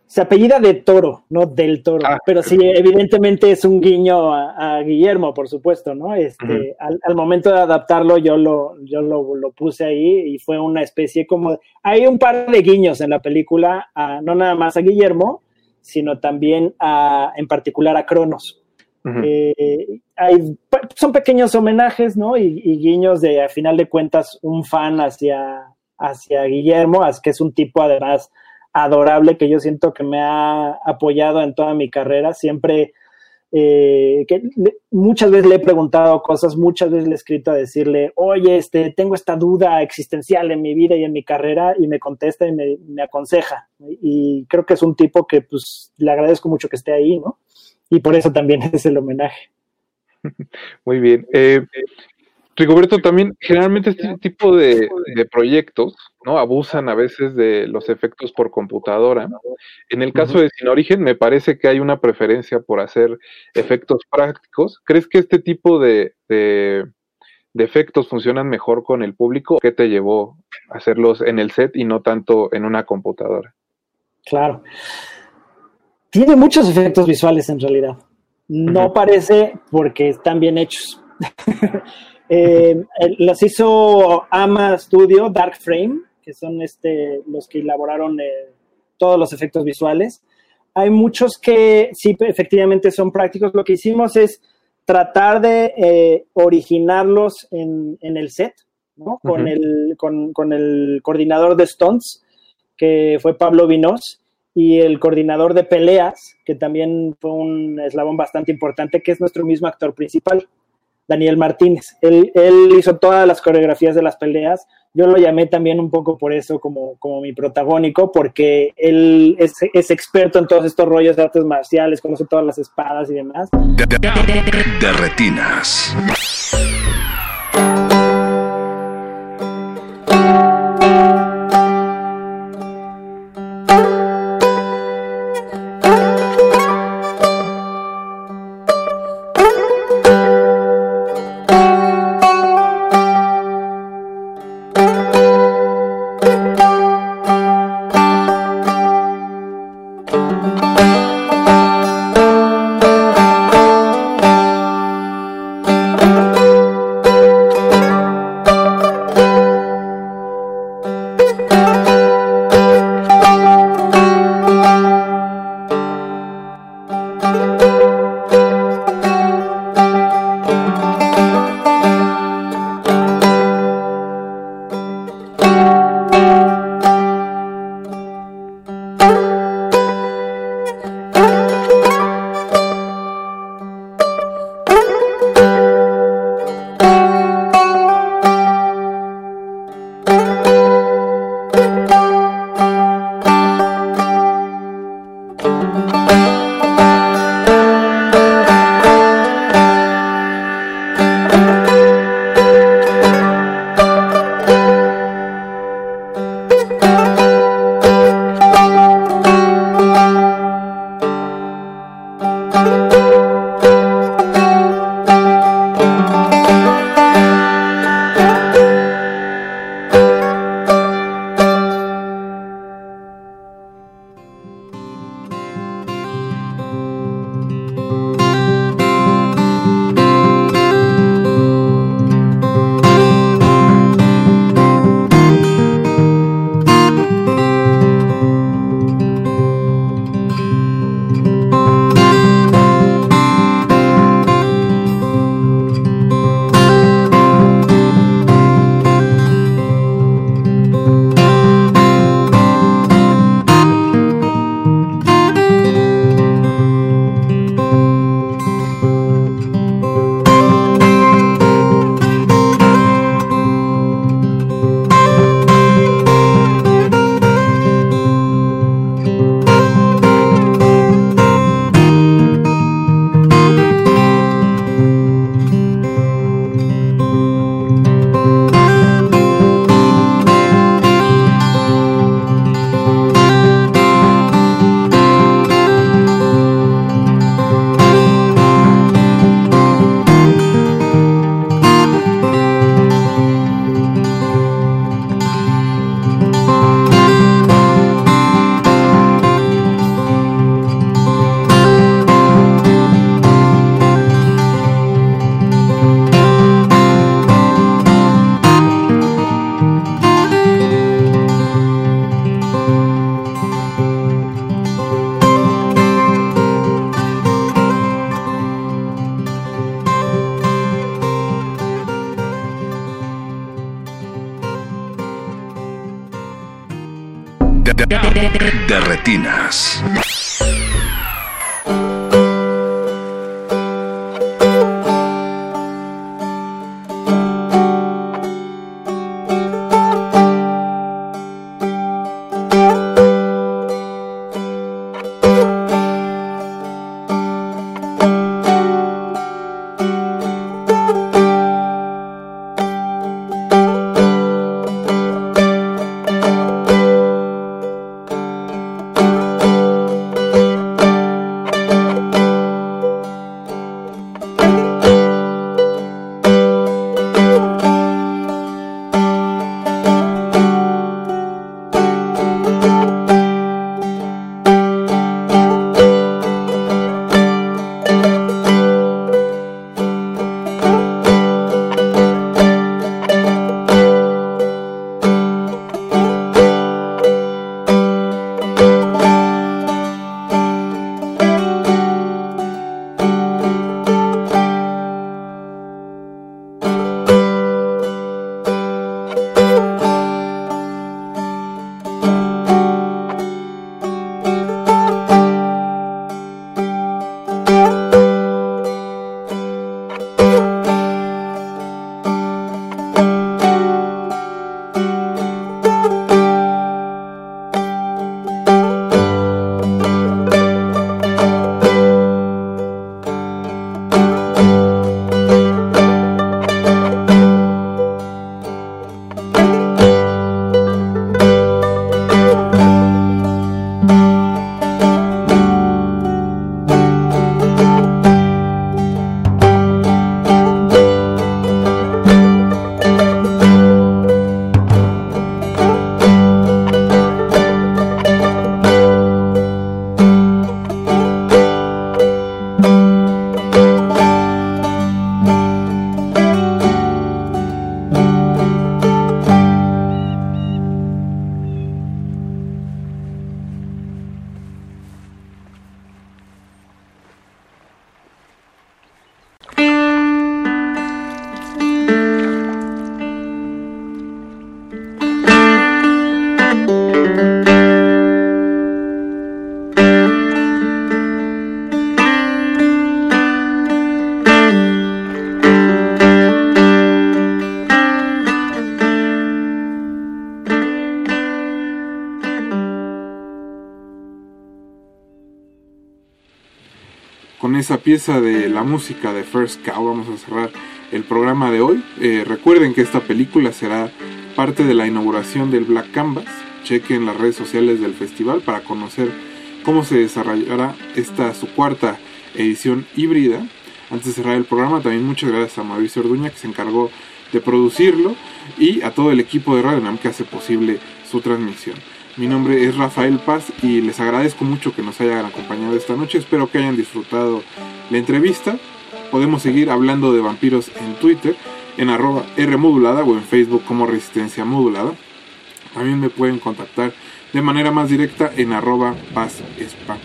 se apellida de Toro, no del Toro, ah, pero sí, evidentemente es un guiño a, Guillermo, por supuesto, ¿no? Este, al, momento de adaptarlo yo lo, yo lo, lo, puse ahí y fue una especie como, hay un par de guiños en la película, no nada más a Guillermo, sino también a, en particular a Cronos. Eh, hay, son pequeños homenajes, ¿no? Y, y, guiños de, a final de cuentas, un fan hacia, hacia Guillermo, que es un tipo además adorable que yo siento que me ha apoyado en toda mi carrera. Siempre, eh, que muchas veces le he preguntado cosas, muchas veces le he escrito a decirle, oye, este, tengo esta duda existencial en mi vida y en mi carrera, y me contesta y me, me aconseja. Y creo que es un tipo que pues le agradezco mucho que esté ahí, ¿no? y por eso también [LAUGHS] es el homenaje. Muy bien. Eh, Rigoberto, también generalmente este tipo de, proyectos no abusan a veces de los efectos por computadora. En el caso de Sin Origen, me parece que hay una preferencia por hacer efectos prácticos. ¿Crees que este tipo de, de, de efectos funcionan mejor con el público? ¿Qué te llevó a hacerlos en el set y no tanto en una computadora? Claro tiene muchos efectos visuales en realidad. No parece porque están bien hechos. [LAUGHS] eh, los hizo Ama Studio, Dark Frame, que son este, los que elaboraron eh, todos los efectos visuales. Hay muchos que sí, efectivamente son prácticos. Lo que hicimos es tratar de eh, originarlos en, en, el set, ¿no? con, el, con, con, el coordinador de Stunts, que fue Pablo Vinos y el coordinador de peleas, que también fue un eslabón bastante importante, que es nuestro mismo actor principal, Daniel Martínez. Él, hizo todas las coreografías de las peleas. Yo lo llamé también un poco por eso como, como mi protagónico, porque él es, experto en todos estos rollos de artes marciales, conoce todas las espadas y demás. De, de, de, de retinas. Pieza de la música de First Cow vamos a cerrar el programa de hoy. Eh, recuerden que esta película será parte de la inauguración del Black Canvas. Chequen las redes sociales del festival para conocer cómo se desarrollará esta su cuarta edición híbrida. Antes de cerrar el programa, también muchas gracias a Mauricio Orduña que se encargó de producirlo y a todo el equipo de Radio Nam que hace posible su transmisión. Mi nombre es Rafael Paz y les agradezco mucho que nos hayan acompañado esta noche. Espero que hayan disfrutado la entrevista. Podemos seguir hablando de vampiros en Twitter, en arroba R modulada o en Facebook como Resistencia Modulada. También me pueden contactar de manera más directa en arroba Paz Spa.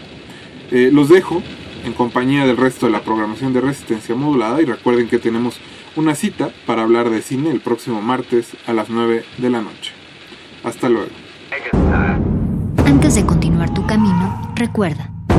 Eh, los dejo en compañía del resto de la programación de Resistencia Modulada y recuerden que tenemos una cita para hablar de cine el próximo martes a las 9 de la noche. Hasta luego. Antes de continuar tu camino, recuerda,